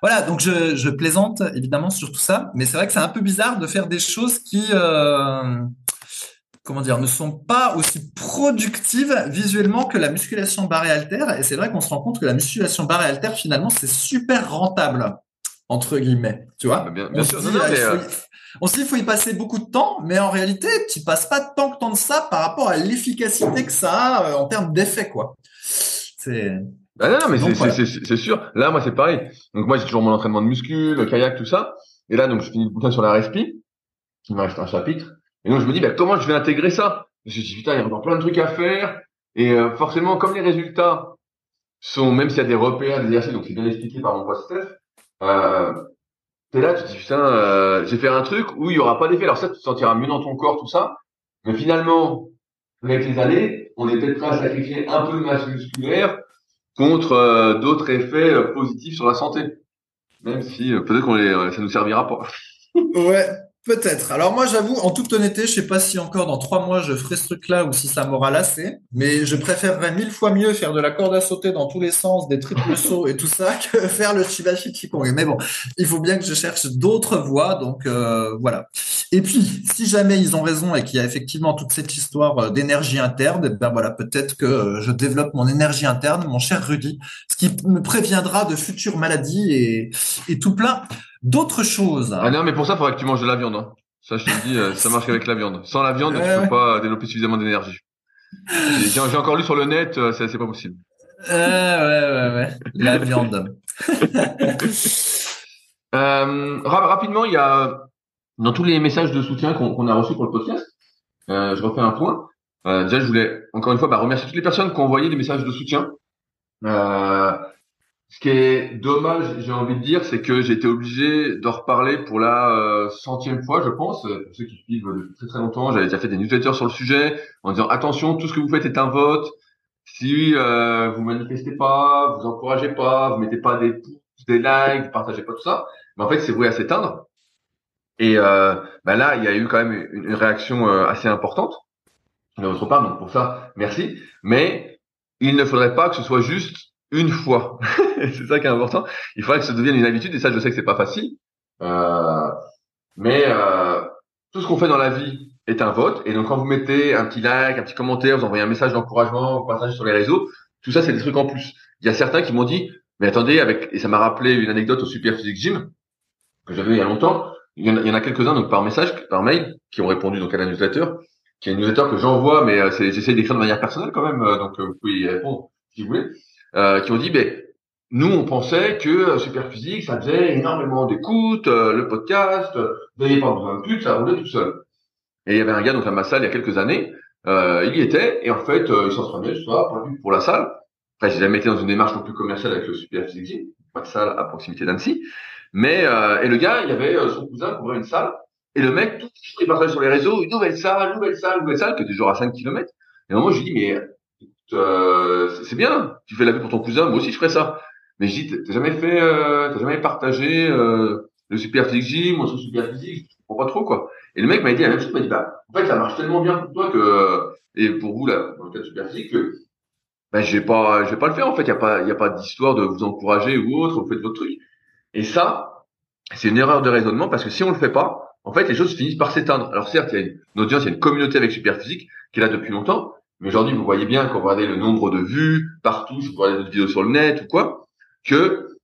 Voilà, donc je, je plaisante évidemment sur tout ça, mais c'est vrai que c'est un peu bizarre de faire des choses qui, euh, comment dire, ne sont pas aussi productives visuellement que la musculation barre et. Et c'est vrai qu'on se rend compte que la musculation barre et finalement c'est super rentable entre guillemets, tu vois. Bien, sûr, euh, on se dit qu'il faut y passer beaucoup de temps, mais en réalité, tu passes pas tant que tant de ça par rapport à l'efficacité que ça a euh, en termes d'effet, quoi. C'est. Ah non, non, mais c'est sûr. Là, moi, c'est pareil. Donc moi, j'ai toujours mon entraînement de muscu, le kayak, tout ça. Et là, donc, je finis le bouquin sur la respi. Il me reste un chapitre. Et donc, je me dis, bah, comment je vais intégrer ça? Je me dis, putain, il y a encore plein de trucs à faire. Et euh, forcément, comme les résultats sont, même s'il y a des repères, des exercices, donc c'est bien expliqué par mon poste euh, t'es là, tu te dis putain, euh, j'ai fait un truc où il y aura pas d'effet. Alors ça, tu te sentiras mieux dans ton corps, tout ça. Mais finalement, avec les années, on est peut-être prêt à sacrifier un peu de masse musculaire contre euh, d'autres effets positifs sur la santé. Même si peut-être qu'on les, ça nous servira pas. Ouais, Peut-être. Alors moi, j'avoue, en toute honnêteté, je sais pas si encore dans trois mois je ferai ce truc-là ou si ça m'aura lassé, mais je préférerais mille fois mieux faire de la corde à sauter dans tous les sens, des triples sauts et tout ça, que faire le Chibashi Qigong. Mais bon, il faut bien que je cherche d'autres voies, donc euh, voilà. Et puis, si jamais ils ont raison et qu'il y a effectivement toute cette histoire euh, d'énergie interne, ben voilà, peut-être que euh, je développe mon énergie interne, mon cher Rudy, ce qui me préviendra de futures maladies et, et tout plein d'autres choses. Ah non, mais pour ça, il faudrait que tu manges de la viande. Hein. Ça, je te dis, euh, ça marche avec la viande. Sans la viande, tu peux pas développer suffisamment d'énergie. J'ai encore lu sur le net, euh, c'est pas possible. Euh, ouais, ouais, ouais. La viande. euh, rapidement, il y a dans tous les messages de soutien qu'on a reçus pour le podcast, euh, je refais un point. Euh, déjà, je voulais encore une fois bah, remercier toutes les personnes qui ont envoyé des messages de soutien. Euh, ce qui est dommage, j'ai envie de dire, c'est que été obligé de reparler pour la euh, centième fois, je pense. Pour ceux qui suivent depuis très très longtemps, j'avais déjà fait des newsletters sur le sujet en disant attention, tout ce que vous faites est un vote. Si euh, vous manifestez pas, vous encouragez pas, vous mettez pas des des likes, partagez pas tout ça, mais en fait c'est voué à s'éteindre. Et euh, bah là, il y a eu quand même une, réaction euh, assez importante de votre part, donc pour ça, merci. Mais il ne faudrait pas que ce soit juste une fois. c'est ça qui est important. Il faudrait que ça devienne une habitude et ça, je sais que c'est pas facile. Euh, mais euh, tout ce qu'on fait dans la vie est un vote. Et donc, quand vous mettez un petit like, un petit commentaire, vous envoyez un message d'encouragement, vous partagez sur les réseaux, tout ça, c'est des trucs en plus. Il y a certains qui m'ont dit, mais attendez, avec et ça m'a rappelé une anecdote au Super Physique Gym que j'avais il y a longtemps. Il y en a, quelques-uns donc par message, par mail, qui ont répondu donc à la newsletter, qui est une newsletter que j'envoie, mais euh, j'essaie d'écrire de manière personnelle quand même, euh, donc vous pouvez y répondre si vous voulez. Euh, qui ont dit, ben, nous, on pensait que euh, Superphysique, ça faisait énormément d'écoute, euh, le podcast, vous n'aviez pas besoin de pute, ça roulait tout seul. Et il y avait un gars dans ma salle il y a quelques années, il y était, et en fait, il s'entraînait, je pas pour la salle. Enfin, j'ai jamais été dans une démarche non plus commerciale avec le Superphysique, pas de salle à proximité d'Annecy. Mais, et le gars, il y avait son cousin qui ouvrait une salle, et le mec, tout il partageait sur les réseaux, une nouvelle salle, nouvelle salle, nouvelle salle, qui était genre à 5 km. Et moi, je lui dis, mais euh, c'est bien. Tu fais la vie pour ton cousin, moi aussi je ferais ça. Mais je dis, t'as jamais fait, euh, t'as jamais partagé euh, le super physique gym, moi super physique, je comprends pas trop quoi. Et le mec m'a dit la même chose, m'a dit bah en fait ça marche tellement bien pour toi que et pour vous là dans le cas de super physique que bah je vais pas, je vais pas le faire en fait. Il y a pas, y a pas d'histoire de vous encourager ou autre. Vous faites votre truc. Et ça, c'est une erreur de raisonnement parce que si on le fait pas, en fait les choses finissent par s'éteindre. Alors certes, il y a une audience, il y a une communauté avec super physique qui est là depuis longtemps, mais aujourd'hui, vous voyez bien quand vous regardez le nombre de vues partout, si vous regardez d'autres vidéos sur le net ou quoi, que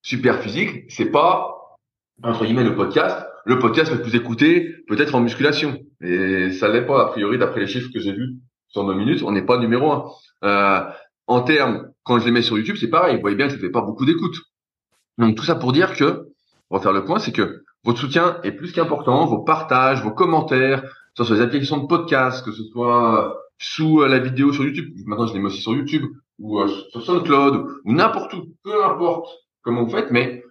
super physique, c'est pas entre guillemets le podcast. Le podcast va vous écouter peut-être en musculation, et ça l'est pas a priori d'après les chiffres que j'ai vus sur nos minutes, on n'est pas numéro un. Euh, en termes, quand je les mets sur YouTube, c'est pareil. Vous voyez bien que ça fait pas beaucoup d'écoute. Donc tout ça pour dire que, on va faire le point, c'est que votre soutien est plus qu'important, vos partages, vos commentaires, que ce soit les applications de podcast, que ce soit sous euh, la vidéo sur YouTube. Maintenant, je les mets aussi sur YouTube ou euh, sur SoundCloud ou n'importe où, peu importe comment vous faites, mais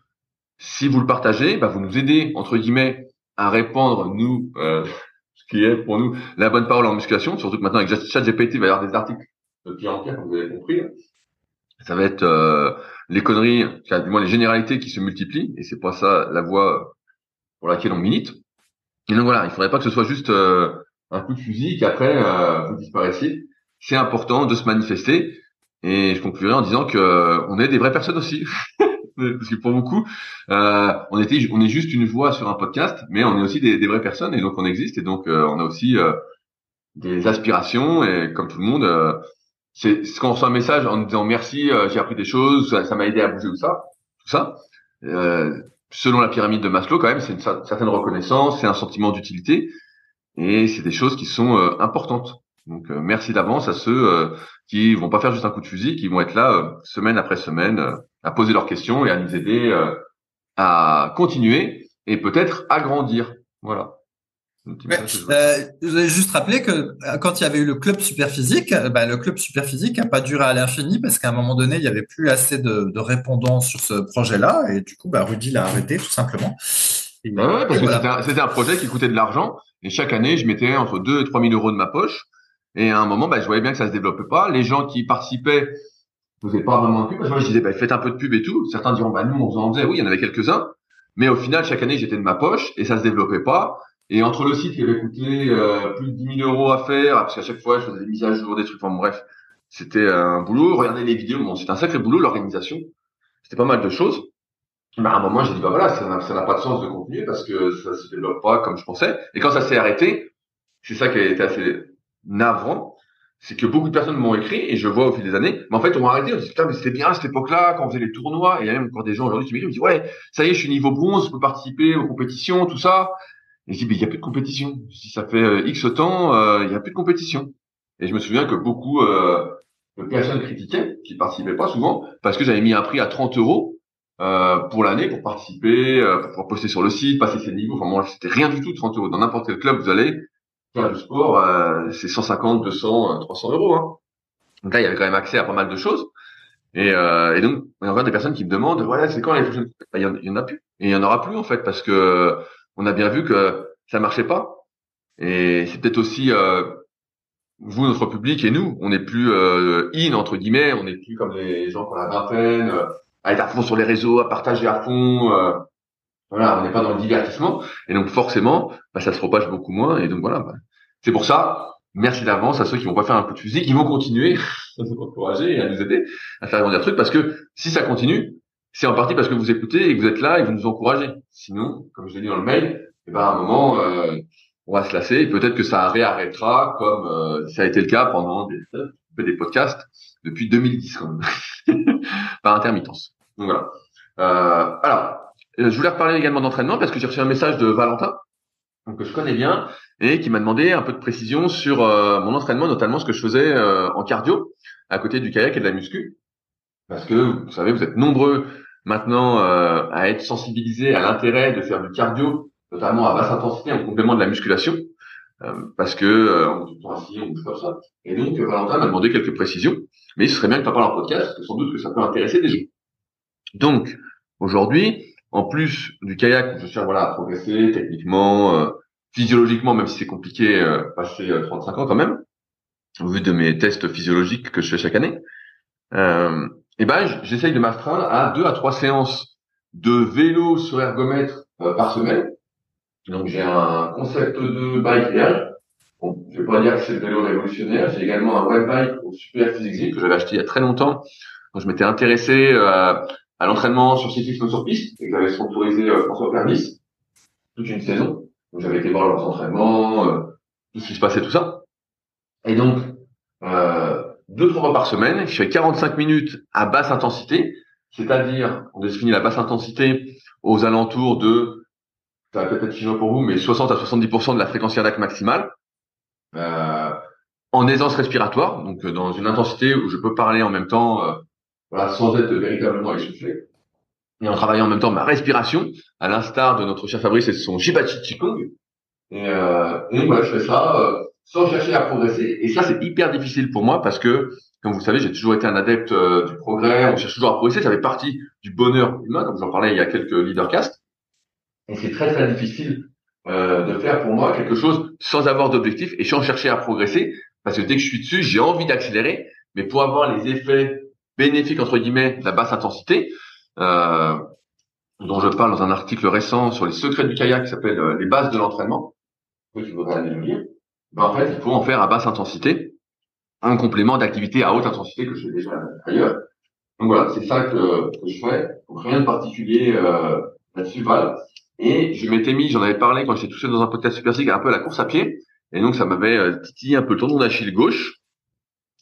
si vous le partagez, bah, vous nous aidez entre guillemets à répandre nous euh, ce qui est pour nous la bonne parole en musculation. Surtout que maintenant avec ChatGPT, il va y avoir des articles de pierre en pierre, comme vous avez compris. Ça va être euh, les conneries, du moins les généralités qui se multiplient, et c'est pas ça la voie pour laquelle on milite. Et donc voilà, il faudrait pas que ce soit juste un coup de fusil qu'après euh, vous disparaissiez. C'est important de se manifester. Et je conclurai en disant que euh, on est des vraies personnes aussi. Parce que pour beaucoup, euh, on était, on est juste une voix sur un podcast, mais on est aussi des, vraies personnes et donc on existe et donc euh, on a aussi des aspirations et comme tout le monde, c'est quand on reçoit un message en disant merci, j'ai appris des choses, ça m'a aidé à bouger ou ça, tout ça. selon la pyramide de Maslow, quand même, c'est une certaine reconnaissance, c'est un sentiment d'utilité. Et c'est des choses qui sont euh, importantes. Donc euh, merci d'avance à ceux euh, qui vont pas faire juste un coup de fusil, qui vont être là semaine après semaine à poser leurs questions et à nous aider à continuer et peut-être à grandir. Voilà. je voulais juste rappeler que quand il y avait eu le club super physique, bah, le club super physique n'a pas duré à l'infini parce qu'à un moment donné, il n'y avait plus assez de, de répondants sur ce projet-là et du coup, bah, Rudy l'a arrêté tout simplement. ouais, parce que c'était un, projet qui coûtait de l'argent et chaque année, je mettais entre 2 et 3 000 euros de ma poche. Et à un moment, bah, je voyais bien que ça se développait pas. Les gens qui participaient faisais pas vraiment de pub. Parce que je disais, bah, faites un peu de pub et tout. Certains diront, bah, nous, on en faisait. Oui, il y en avait quelques-uns. Mais au final, chaque année, j'étais de ma poche et ça se développait pas. Et entre le site qui avait coûté euh, plus de 10 000 euros à faire, parce qu'à chaque fois, je faisais des mises à jour, des trucs, enfin bref, c'était un boulot. Regardez les vidéos, bon, c'était un sacré boulot, l'organisation. C'était pas mal de choses. Mais à un moment, j'ai dit, bah voilà, ça n'a pas de sens de continuer parce que ça se développe pas comme je pensais. Et quand ça s'est arrêté, c'est ça qui a été assez navrant, c'est que beaucoup de personnes m'ont écrit et je vois au fil des années, mais en fait, on m'a arrêté, on dit, putain, mais c'était bien à cette époque-là, quand on faisait les tournois, et il y a même encore des gens aujourd'hui qui me disent, ouais, ça y est, je suis niveau bronze, je peux participer aux compétitions, tout ça. Et je dis, mais il n'y a plus de compétition. Si ça fait euh, X temps, euh, il n'y a plus de compétition. Et je me souviens que beaucoup euh, de personnes critiquaient, qui participaient pas souvent, parce que j'avais mis un prix à 30 euros pour l'année pour participer, euh, pour poster sur le site, passer ses niveaux. Enfin, moi, c'était rien du tout 30 euros. Dans n'importe quel club, vous allez faire du sport, euh, c'est 150, 200, 300 euros. Hein. Donc là, il y avait quand même accès à pas mal de choses. Et, et donc, il y a encore des personnes qui me demandent, voilà, c'est quand les prochaines bah, Il y, en a plus. Et il y en aura plus en fait, parce que on a bien vu que ça marchait pas. Et c'est peut-être aussi vous, notre public et nous, on n'est plus euh, in entre guillemets, on n'est plus comme les gens qui ont la vingtaine, euh, à être à fond sur les réseaux, à partager à fond. Euh, voilà, on n'est pas dans le divertissement, et donc forcément, bah, ça se propage beaucoup moins. Et donc voilà, bah, c'est pour ça. Merci d'avance à ceux qui vont pas faire un coup de fusil, qui vont continuer à nous encourager et à nous aider à faire grandir le truc, parce que si ça continue, c'est en partie parce que vous écoutez et que vous êtes là et vous nous encouragez. Sinon, comme je l'ai dit dans le mail, eh ben à un moment, euh, on va se lasser et peut-être que ça réarrêtera comme euh, ça a été le cas pendant des, des podcasts depuis 2010 quand même, par intermittence. Donc voilà. Euh, alors, euh, je voulais reparler également d'entraînement parce que j'ai reçu un message de Valentin, que je connais bien, et qui m'a demandé un peu de précision sur euh, mon entraînement, notamment ce que je faisais en cardio, à côté du kayak et de la muscu. Parce que, vous savez, vous êtes nombreux maintenant à être sensibilisés à l'intérêt de faire du cardio notamment à basse intensité en complément de la musculation, euh, parce que euh, on tout assis, on bouge comme ça. Et donc euh, Valentin m'a demandé quelques précisions, mais ce serait bien que tu parles en podcast, parce que sans doute que ça peut intéresser des gens. Donc aujourd'hui, en plus du kayak, je cherche voilà à progresser techniquement, euh, physiologiquement, même si c'est compliqué, euh, passer 35 ans quand même, au vu de mes tests physiologiques que je fais chaque année. Euh, et ben j'essaye de m'astreindre à deux à trois séances de vélo sur ergomètre par semaine donc j'ai un concept de bike réel. Bon, je vais pas dire que c'est le vélo révolutionnaire. J'ai également un web bike au Super Physique que j'avais acheté il y a très longtemps. Donc je m'étais intéressé euh, à l'entraînement sur cyclisme sur piste et que j'avais sponsorisé euh, François Permis toute une saison. Donc j'avais été voir leurs entraînements, euh, tout ce qui se passait, tout ça. Et donc euh, deux trois fois par semaine, je fais 45 minutes à basse intensité, c'est-à-dire on définit la basse intensité aux alentours de ça va peut-être être chinois pour vous, mais 60 à 70% de la fréquence cardiaque maximale, euh, en aisance respiratoire, donc euh, dans une intensité où je peux parler en même temps, euh, voilà, sans être véritablement essoufflé, et en travaillant en même temps ma respiration, à l'instar de notre cher Fabrice et son Shibachi Qigong. Et, euh, et voilà, je fais ça euh, sans chercher à progresser. Et ça, c'est hyper difficile pour moi parce que, comme vous savez, j'ai toujours été un adepte du progrès. On cherche toujours à progresser. Ça fait partie du bonheur humain, comme j'en parlais il y a quelques leadercasts. Et c'est très très difficile euh, de faire pour moi quelque chose sans avoir d'objectif et sans chercher à progresser. Parce que dès que je suis dessus, j'ai envie d'accélérer, mais pour avoir les effets bénéfiques entre guillemets de la basse intensité, euh, dont je parle dans un article récent sur les secrets du kayak qui s'appelle euh, les bases de l'entraînement, que je voudrais aller le lire. Ben, en fait, il faut en faire à basse intensité, un complément d'activité à haute intensité que je fais déjà ailleurs. Donc voilà, c'est ça que, que, je fais. Donc rien de particulier euh, là-dessus. Voilà. Et je m'étais mis, j'en avais parlé quand j'étais tout seul dans un podcast Super un peu à la course à pied. Et donc, ça m'avait euh, titillé un peu le tendon d'Achille gauche.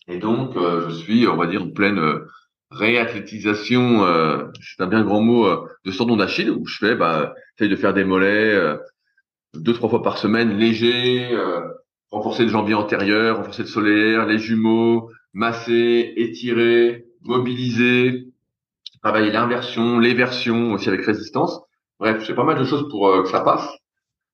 Et donc, euh, je suis, on va dire, en pleine euh, réathlétisation, euh, c'est un bien grand mot, de ce tendon d'Achille, où je fais, bah, j'essaye de faire des mollets deux, trois fois par semaine, léger, renforcer le jambier antérieur, renforcer le solaire, les jumeaux, masser, étirer, mobiliser, travailler l'inversion, l'éversion aussi avec résistance. Bref, j'ai pas mal de choses pour euh, que ça passe,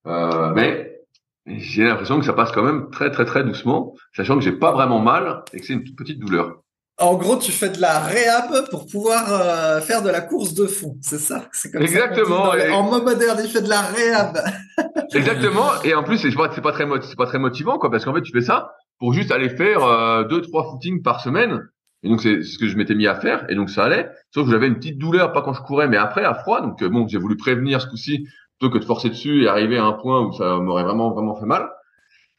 euh, mais j'ai l'impression que ça passe quand même très très très doucement, sachant que j'ai pas vraiment mal et que c'est une toute petite douleur. En gros, tu fais de la réhab pour pouvoir euh, faire de la course de fond, c'est ça? C'est comme Exactement. Ça En mode moderne, il fait de la réhab. Exactement. Et en plus, c'est pas, pas très c'est pas très motivant quoi, parce qu'en fait, tu fais ça pour juste aller faire deux trois footings par semaine. Et donc c'est ce que je m'étais mis à faire, et donc ça allait. Sauf que j'avais une petite douleur, pas quand je courais, mais après à froid. Donc bon, j'ai voulu prévenir ce coup-ci plutôt que de forcer dessus et arriver à un point où ça m'aurait vraiment vraiment fait mal.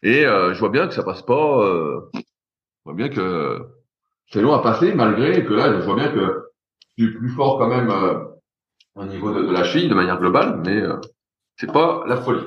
Et je vois bien que ça passe pas. je vois bien que c'est long à passer malgré que là, je vois bien que je suis plus fort quand même au niveau de, la cheville de manière globale, mais c'est pas la folie.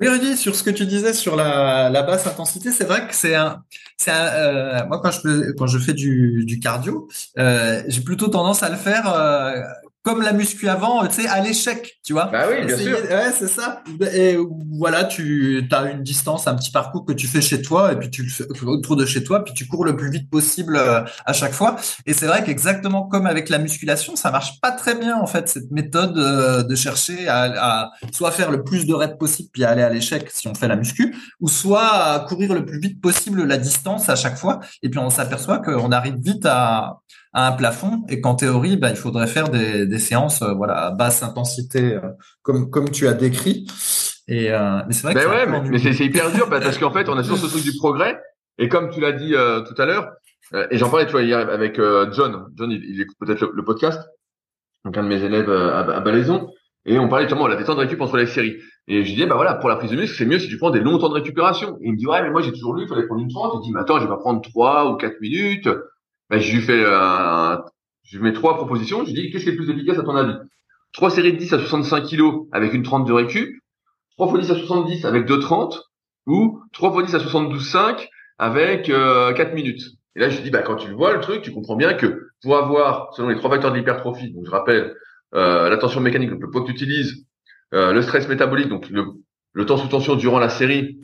Oui, Rudy, sur ce que tu disais sur la, la basse intensité, c'est vrai que c'est un, c'est euh, moi quand je fais, quand je fais du, du cardio, euh, j'ai plutôt tendance à le faire euh, comme la muscu avant, tu sais, à l'échec, tu vois. Bah oui, bien sûr. Ouais, c'est ça. Et voilà, tu as une distance, un petit parcours que tu fais chez toi, et puis tu le fais autour de chez toi, puis tu cours le plus vite possible euh, à chaque fois. Et c'est vrai qu'exactement comme avec la musculation, ça marche pas très bien en fait cette méthode euh, de chercher à, à, soit faire le plus de reps possible puis aller à l'échec si on fait la muscu, ou soit à courir le plus vite possible la distance à chaque fois. Et puis on s'aperçoit qu'on arrive vite à un plafond et qu'en théorie, bah, il faudrait faire des, des séances euh, voilà, à basse intensité, euh, comme, comme tu as décrit. Et, euh, mais c'est vrai ben ouais, mais, c'est hyper dur parce qu'en fait, on a toujours ce truc du progrès. Et comme tu l'as dit tout à l'heure, et j'en parlais tu vois, hier avec John, John il, écoute peut-être le, podcast, donc un de mes élèves à, à Balaison, et on parlait justement, on a des temps de récup entre les séries. Et je disais, bah voilà, pour la prise de muscle, c'est mieux si tu prends des longs temps de récupération. Et il me dit, ouais, mais moi j'ai toujours lu, il fallait prendre une 30. Il dit, mais attends, je vais pas prendre 3 ou 4 minutes ben, je lui fais un, je lui mets trois propositions. Je lui dis, qu'est-ce qui est le plus efficace à ton avis? Trois séries de 10 à 65 kilos avec une 30 de récup, trois fois 10 à 70 avec 2,30 ou trois fois 10 à 72,5 avec euh, 4 minutes. Et là, je lui dis, bah, quand tu vois le truc, tu comprends bien que pour avoir, selon les trois facteurs de l'hypertrophie, donc je rappelle, euh, la tension mécanique, donc le poids que tu utilises, euh, le stress métabolique, donc le, le temps sous tension durant la série,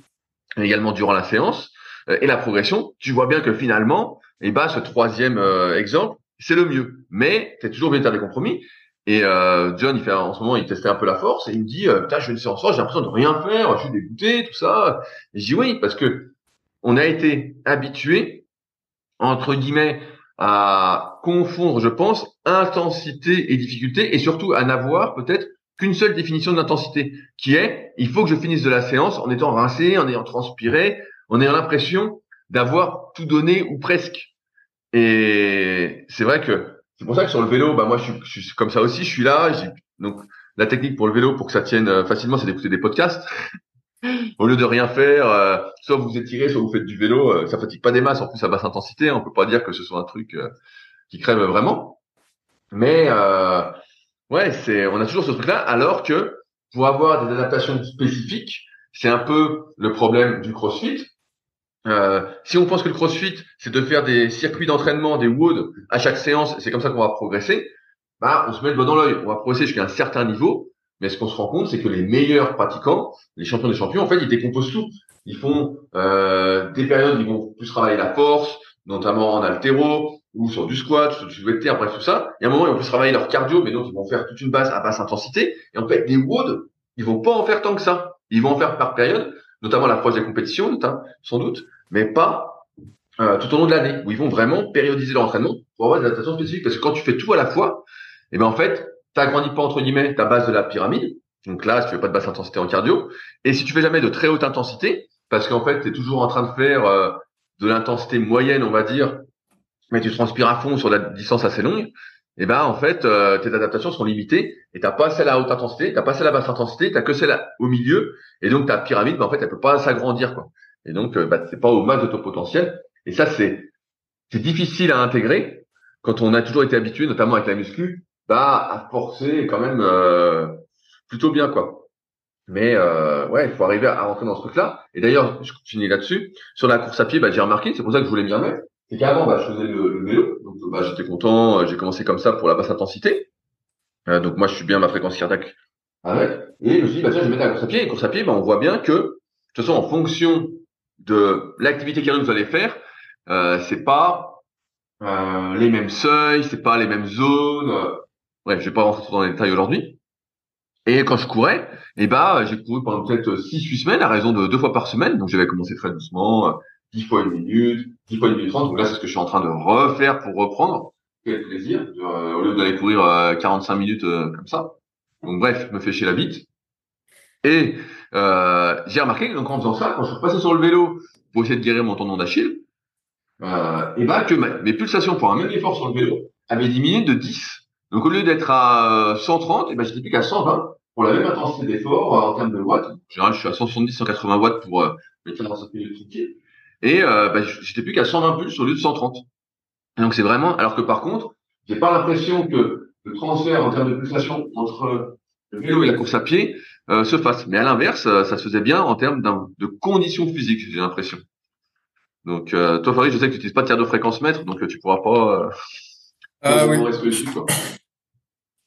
et également durant la séance, euh, et la progression, tu vois bien que finalement, et bah ce troisième euh, exemple, c'est le mieux. Mais c'est toujours bien de faire des compromis. Et euh, John, il fait en ce moment, il testait un peu la force et il me dit, euh, putain, je fais une séance j'ai l'impression de rien faire, je suis dégoûté, tout ça. Et je dis oui, parce que on a été habitué entre guillemets à confondre, je pense, intensité et difficulté, et surtout à n'avoir peut-être qu'une seule définition de l'intensité, qui est, il faut que je finisse de la séance en étant rincé, en ayant transpiré, en ayant l'impression d'avoir tout donné ou presque. Et c'est vrai que c'est pour ça que sur le vélo, bah moi je suis, comme ça aussi, je suis là. Donc la technique pour le vélo, pour que ça tienne euh, facilement, c'est d'écouter des podcasts. Au lieu de rien faire, euh, soit vous étirez, soit vous faites du vélo, euh, ça fatigue pas des masses. En plus à basse intensité, on peut pas dire que ce soit un truc qui crève vraiment. Mais ouais, c'est on a toujours ce truc-là, alors que pour avoir des adaptations spécifiques, c'est un peu le problème du CrossFit. Euh, si on pense que le CrossFit, c'est de faire des circuits d'entraînement, des WOD à chaque séance, c'est comme ça qu'on va progresser, bah, on se met le doigt dans l'œil. On va progresser jusqu'à un certain niveau, mais ce qu'on se rend compte, c'est que les meilleurs pratiquants, les champions des champions, en fait, ils décomposent tout. Ils font euh, des périodes, ils vont plus travailler la force, notamment en altéro, ou sur du squat, sur du soulevé de terre, bref, tout ça. Y a un moment, ils vont plus travailler leur cardio, mais donc ils vont faire toute une base à basse intensité. Et en fait, des WOD, ils vont pas en faire tant que ça. Ils vont en faire par période notamment la l'approche des compétitions, sans doute, mais pas euh, tout au long de l'année, où ils vont vraiment périodiser leur entraînement pour avoir des adaptations spécifiques. Parce que quand tu fais tout à la fois, et eh ben en fait, tu n'agrandis pas entre guillemets ta base de la pyramide. Donc là, si tu fais pas de basse intensité en cardio, et si tu fais jamais de très haute intensité, parce qu'en fait, tu es toujours en train de faire euh, de l'intensité moyenne, on va dire, mais tu transpires à fond sur la distance assez longue, et eh ben en fait euh, tes adaptations sont limitées et t'as pas celle à haute intensité, t'as pas celle à basse intensité, t'as que celle au milieu et donc ta pyramide ben, en fait elle peut pas s'agrandir quoi. Et donc euh, bah, c'est pas au max de ton potentiel et ça c'est c'est difficile à intégrer quand on a toujours été habitué notamment avec la muscu bah à forcer quand même euh, plutôt bien quoi. Mais euh, ouais, il faut arriver à rentrer dans ce truc-là. Et d'ailleurs, je continue là-dessus. Sur la course à pied, bah, j'ai remarqué, c'est pour ça que je voulais m'y remettre, c'est qu'avant, bah, je faisais le, vélo, donc bah, j'étais content, euh, j'ai commencé comme ça pour la basse intensité. Euh, donc moi, je suis bien ma fréquence cardiaque avec. Et je me suis dit, bah, tiens, je vais mettre la course à pied. Et course à pied, bah, on voit bien que, de toute façon, en fonction de l'activité que vous allez faire, euh, c'est pas euh, les mêmes seuils, c'est pas les mêmes zones. Euh, bref, je vais pas rentrer trop dans les détails aujourd'hui. Et quand je courais, eh bah, j'ai couru pendant peut-être 6-8 semaines à raison de deux fois par semaine. Donc j'avais commencé très doucement, 10 fois une minute, 10 fois une minute 30. Donc là, c'est ce que je suis en train de refaire pour reprendre. Quel plaisir, euh, au lieu d'aller courir 45 euh, minutes euh, comme ça. Donc bref, me fais chier la bite. Et j'ai remarqué donc en faisant ça, quand je suis passé sur le vélo pour essayer de guérir mon tendon d'Achille, euh, et ben que mes pulsations pour un même effort sur le vélo avaient diminué de 10. Donc au lieu d'être à 130, et ben j'étais plus qu'à 120 pour la même intensité d'effort euh, en termes de watts. En général, je suis à 170, 180 watts pour euh, mes 45 minutes de Et euh, ben, j'étais plus qu'à 120 pulses au lieu de 130. Et donc c'est vraiment, alors que par contre, j'ai pas l'impression que le transfert en termes de pulsation entre le vélo et la course à pied euh, se fasse. Mais à l'inverse, euh, ça se faisait bien en termes de conditions physiques, j'ai l'impression. Donc euh, toi, Farid, je sais que tu n'utilises pas de de fréquence mètre, donc tu pourras pas. ah oui. quoi.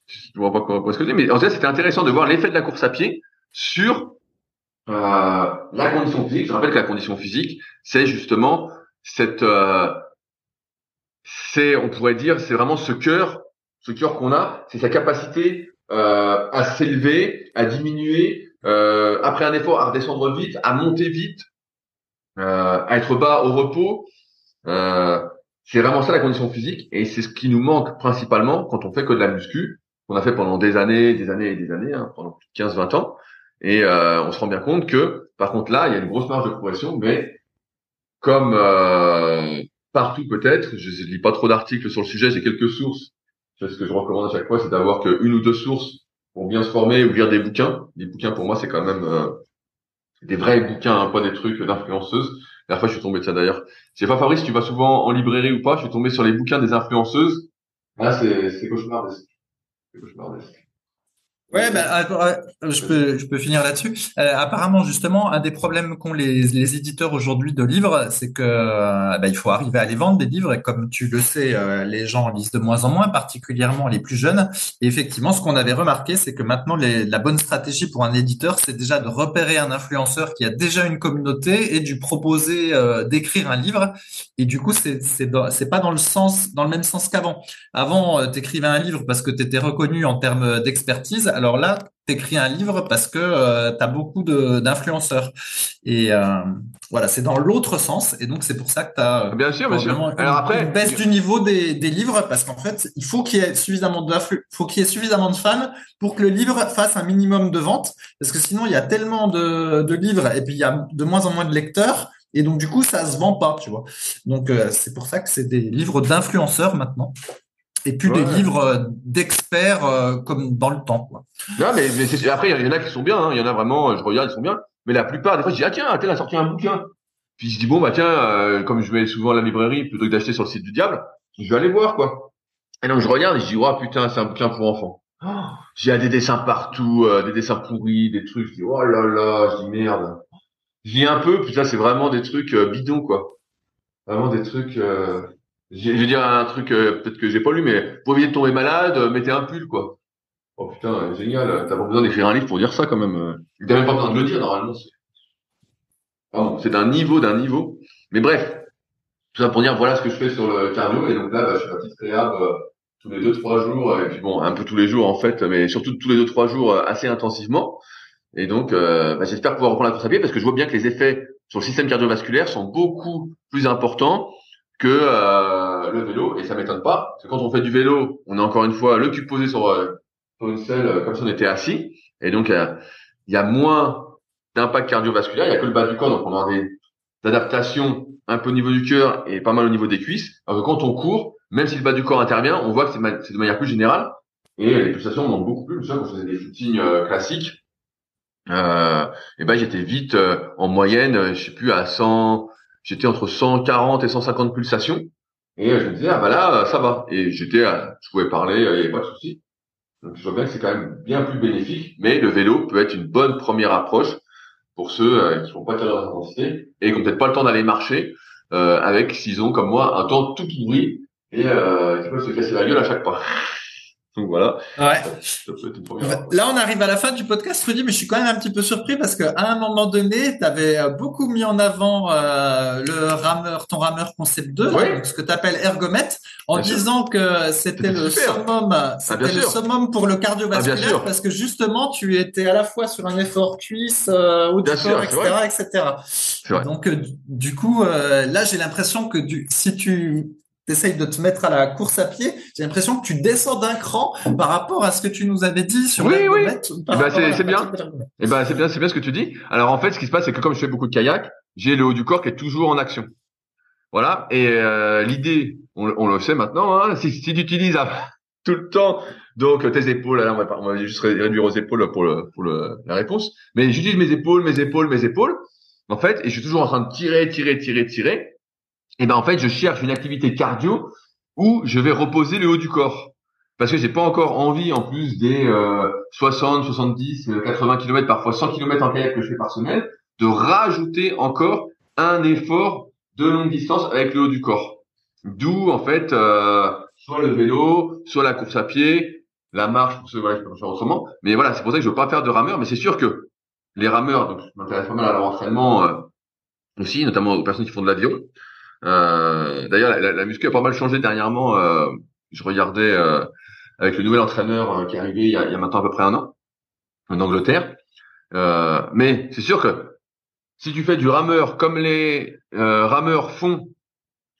Tu pourras pas comment est-ce que mais en fait, c'était intéressant de voir l'effet de la course à pied sur la condition physique. Je rappelle que la condition physique, c'est justement cette, c'est, on pourrait dire, c'est vraiment ce cœur ce cœur qu'on a, c'est sa capacité euh, à s'élever, à diminuer, euh, après un effort, à redescendre vite, à monter vite, euh, à être bas au repos. c'est vraiment ça la condition physique et c'est ce qui nous manque principalement quand on fait que de la muscu, qu'on a fait pendant des années, des années et des années, hein, pendant 15-20 ans. Et on se rend bien compte que, par contre, là, il y a une grosse marge de progression, mais comme partout peut-être, je ne lis pas trop d'articles sur le sujet, j'ai quelques sources ce que je recommande à chaque fois, c'est d'avoir qu'une ou deux sources pour bien se former ou lire des bouquins. Les bouquins, pour moi, c'est quand même euh, des vrais bouquins, hein, pas des trucs d'influenceuses. La dernière fois, je suis tombé ça d'ailleurs. C'est pas Fabrice, tu vas souvent en librairie ou pas, je suis tombé sur les bouquins des influenceuses. Là, c'est, c'est cauchemardesque. C'est cauchemardesque. Ouais, ben, je peux, je peux finir là-dessus. Euh, apparemment, justement, un des problèmes qu'ont les, les éditeurs aujourd'hui de livres, c'est que euh, ben, il faut arriver à les vendre des livres. Et comme tu le sais, euh, les gens lisent de moins en moins, particulièrement les plus jeunes. Et effectivement, ce qu'on avait remarqué, c'est que maintenant, les, la bonne stratégie pour un éditeur, c'est déjà de repérer un influenceur qui a déjà une communauté et de lui proposer d'écrire un livre. Et du coup, c'est c'est pas dans le sens, dans le même sens qu'avant. Avant, Avant t'écrivais un livre parce que tu étais reconnu en termes d'expertise là, tu écris un livre parce que euh, tu as beaucoup d'influenceurs. Et euh, voilà, c'est dans l'autre sens. Et donc, c'est pour ça que tu as euh, bien sûr, bien sûr. Alors après, une baisse du niveau des, livres parce qu'en fait, il faut qu'il y ait suffisamment de faut qu'il y ait suffisamment de fans pour que le livre fasse un minimum de ventes. Parce que sinon, il y a tellement de, de livres et puis il y a de moins en moins de lecteurs. Et donc, du coup, ça se vend pas, tu vois. Donc, c'est pour ça que c'est des livres d'influenceurs maintenant et plus des livres euh, d'experts euh, comme dans le temps. Quoi. Non, mais, mais après, il y en a qui sont bien. Hein. Il y en a vraiment, je regarde, ils sont bien. Mais la plupart, des fois, je dis, ah tiens, elle a sorti un bouquin. Puis je dis, bon, bah tiens, euh, comme je vais souvent à la librairie, plutôt que d'acheter sur le site du diable, je vais aller voir, quoi. Et donc, je regarde et je dis, oh putain, c'est un bouquin pour enfants. Oh, j'ai des dessins partout, des dessins pourris, des trucs. Je dis, oh là là, je dis, merde. Je lis un peu, puis là, c'est vraiment des trucs bidons, quoi. Vraiment des trucs... Je vais dire un truc euh, peut-être que j'ai pas lu, mais pour éviter de tomber malade, euh, mettez un pull, quoi. Oh putain, génial. T'as pas besoin d'écrire un livre pour dire ça quand même. T'as même pas besoin de le dire normalement. C'est d'un niveau, d'un niveau. Mais bref, tout ça pour dire voilà ce que je fais sur le cardio. Et donc là, bah, je fais ma petite réhab euh, tous les deux trois jours. Et puis bon, un peu tous les jours en fait, mais surtout tous les deux trois jours assez intensivement. Et donc, bah, j'espère pouvoir reprendre la course à pied parce que je vois bien que les effets sur le système cardiovasculaire sont beaucoup plus importants que euh, le vélo et ça m'étonne pas parce que quand on fait du vélo on a encore une fois le cul posé sur, euh, sur une selle euh, comme si on était assis et donc il y a moins d'impact cardiovasculaire il y a que le bas du corps donc on a des, adaptations un peu au niveau du cœur et pas mal au niveau des cuisses. Alors que quand on court même si le bas du corps intervient on voit que c'est de manière plus générale et les pulsations manquent beaucoup plus. Ça quand je faisais des footings classiques. Euh, et ben j'étais vite en moyenne je sais plus à 100 j'étais entre 140 et 150 pulsations. Et je me disais, ah bah là, ça va. Et j'étais, je pouvais parler, il n'y avait pas de souci. Donc je vois bien que c'est quand même bien plus bénéfique, mais le vélo peut être une bonne première approche pour ceux euh, qui font pas de intensité et qui n'ont peut-être pas le temps d'aller marcher, euh, avec, s'ils ont comme moi, un temps tout pourri et euh, qui peuvent se casser la gueule à chaque pas. Donc voilà. Ouais. Là, on arrive à la fin du podcast, Rudy, mais je suis quand même un petit peu surpris parce qu'à un moment donné, tu avais euh, beaucoup mis en avant euh, le rameur, ton rameur concept 2, ce que tu appelles ergomet, en disant que c'était le summum, ah, c'était le summum pour le cardiovasculaire parce que justement, tu étais à la fois sur un effort cuisse, euh, ou etc., etc. Donc, euh, du coup, là, j'ai l'impression que du, si tu t'essayes de te mettre à la course à pied, j'ai l'impression que tu descends d'un cran par rapport à ce que tu nous avais dit sur oui, oui. Ben, c'est bien. Eh ben, c'est bien, c'est bien ce que tu dis. Alors en fait, ce qui se passe, c'est que comme je fais beaucoup de kayak, j'ai le haut du corps qui est toujours en action. Voilà. Et euh, l'idée, on, on, le sait maintenant, hein, si, si tu utilises tout le temps donc tes épaules, là, on va, on va juste réduire aux épaules pour, le, pour le, la réponse. Mais j'utilise mes épaules, mes épaules, mes épaules. En fait, et je suis toujours en train de tirer, tirer, tirer, tirer. Et ben en fait, je cherche une activité cardio où je vais reposer le haut du corps. Parce que j'ai pas encore envie, en plus des euh, 60, 70, 80 km, parfois 100 km en kayak que je fais par semaine, de rajouter encore un effort de longue distance avec le haut du corps. D'où en fait euh, soit le vélo, soit la course à pied, la marche pour ceux voilà, je peux faire autrement. Mais voilà, c'est pour ça que je veux pas faire de rameur, mais c'est sûr que les rameurs, donc je m'intéresse pas mal à leur entraînement euh, aussi, notamment aux personnes qui font de l'avion. Euh, D'ailleurs, la, la, la, muscu a pas mal changé dernièrement. Euh, je regardais euh, avec le nouvel entraîneur euh, qui est arrivé il y, a, il y, a, maintenant à peu près un an en Angleterre. mais c'est sûr que si tu fais du rameur comme les rameurs font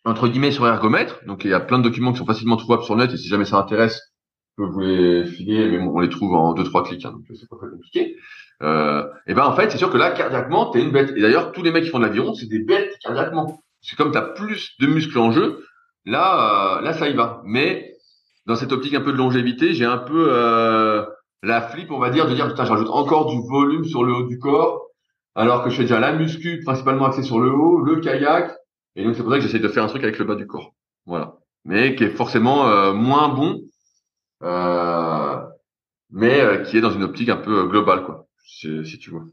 entre guillemets sur ergomètre, donc il y a plein de documents qui sont facilement trouvables sur net et si jamais ça intéresse, je peux vous les filer, mais bon, on les trouve en deux trois clics, hein, donc c'est pas très compliqué. Euh, et ben en fait, c'est sûr que là, cardiaquement, t'es une bête. Et d'ailleurs, tous les mecs qui font de l'aviron, c'est des bêtes cardiaquement. C'est comme t'as plus de muscles en jeu, là, euh, là, ça y va. Mais dans cette optique un peu de longévité, j'ai un peu euh, la flip, on va dire, de dire putain, j'ajoute encore du volume sur le haut du corps, alors que je fais déjà la muscu principalement axée sur le haut, le kayak, et donc c'est pour ça que j'essaie de faire un truc avec le bas du corps. Voilà. Mais qui est forcément euh, moins bon, euh, mais euh, qui est dans une optique un peu globale, quoi si, tu vois.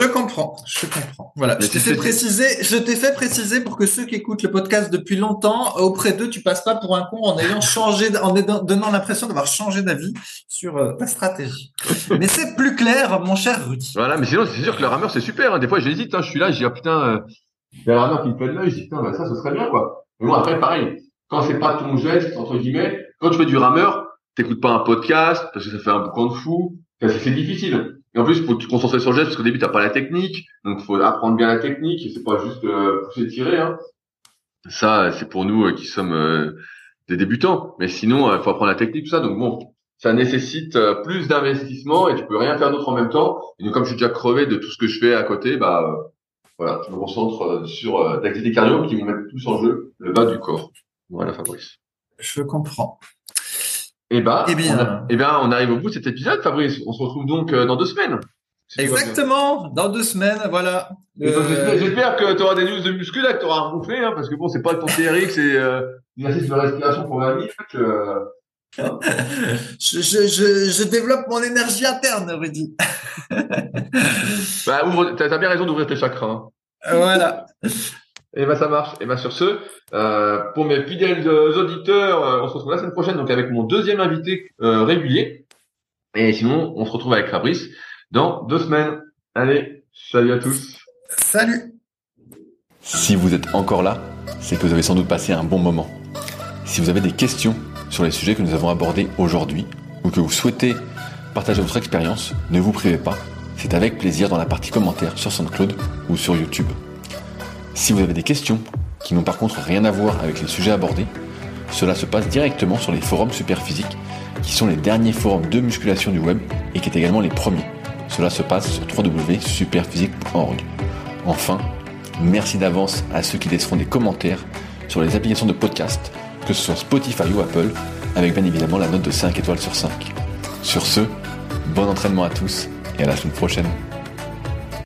Je comprends, je comprends. Voilà, je t'ai fait préciser, je t'ai fait préciser pour que ceux qui écoutent le podcast depuis longtemps, auprès d'eux, tu passes pas pour un con en ayant changé, en donnant l'impression d'avoir changé d'avis sur euh, ta stratégie. mais c'est plus clair, mon cher Rudy. Voilà, mais sinon, c'est sûr que le rameur, c'est super. Hein. Des fois, j'hésite, hein. je suis là, je dis, ah, putain, euh, il y a un rameur qui me fait de l'œil, je dis, putain, bah, ça, ce serait bien, quoi. Mais bon, après, pareil, quand c'est pas ton geste, entre guillemets, quand tu fais du rameur, t'écoutes pas un podcast, parce que ça fait un boucan de fou, c'est difficile. Et en plus, faut te concentrer sur le geste parce qu'au début, t'as pas la technique, donc faut apprendre bien la technique. C'est pas juste euh, pousser tirer. Hein. Ça, c'est pour nous euh, qui sommes euh, des débutants. Mais sinon, il faut apprendre la technique, tout ça. Donc bon, ça nécessite plus d'investissement et tu peux rien faire d'autre en même temps. Et donc, comme je suis déjà crevé de tout ce que je fais à côté, bah voilà, je me concentre sur l'activité cardio qui vont mettre tous en jeu le bas du corps. Voilà, Fabrice. Je comprends. Eh ben, eh bien, on, eh bien, on arrive au bout de cet épisode, Fabrice. On se retrouve donc euh, dans deux semaines. Exactement, dans deux semaines, voilà. Euh... J'espère que tu auras des news de muscu là, que tu auras gonflé, hein, parce que bon, c'est pas ton TRX, c'est euh, exercice de respiration pour la vie. Euh, je, je, je, je, développe mon énergie interne, Rudy. bah, ouvre, t'as as bien raison d'ouvrir tes chakras. Hein. Voilà. Et eh ben ça marche. Et eh ben sur ce, euh, pour mes fidèles auditeurs, euh, on se retrouve la semaine prochaine donc avec mon deuxième invité euh, régulier. Et sinon, on se retrouve avec Fabrice dans deux semaines. Allez, salut à tous. Salut. Si vous êtes encore là, c'est que vous avez sans doute passé un bon moment. Si vous avez des questions sur les sujets que nous avons abordés aujourd'hui ou que vous souhaitez partager votre expérience, ne vous privez pas. C'est avec plaisir dans la partie commentaires sur SoundCloud ou sur YouTube. Si vous avez des questions qui n'ont par contre rien à voir avec les sujets abordés, cela se passe directement sur les forums Superphysique, qui sont les derniers forums de musculation du web et qui est également les premiers. Cela se passe sur www.superphysique.org. Enfin, merci d'avance à ceux qui laisseront des commentaires sur les applications de podcast, que ce soit Spotify ou Apple, avec bien évidemment la note de 5 étoiles sur 5. Sur ce, bon entraînement à tous et à la semaine prochaine.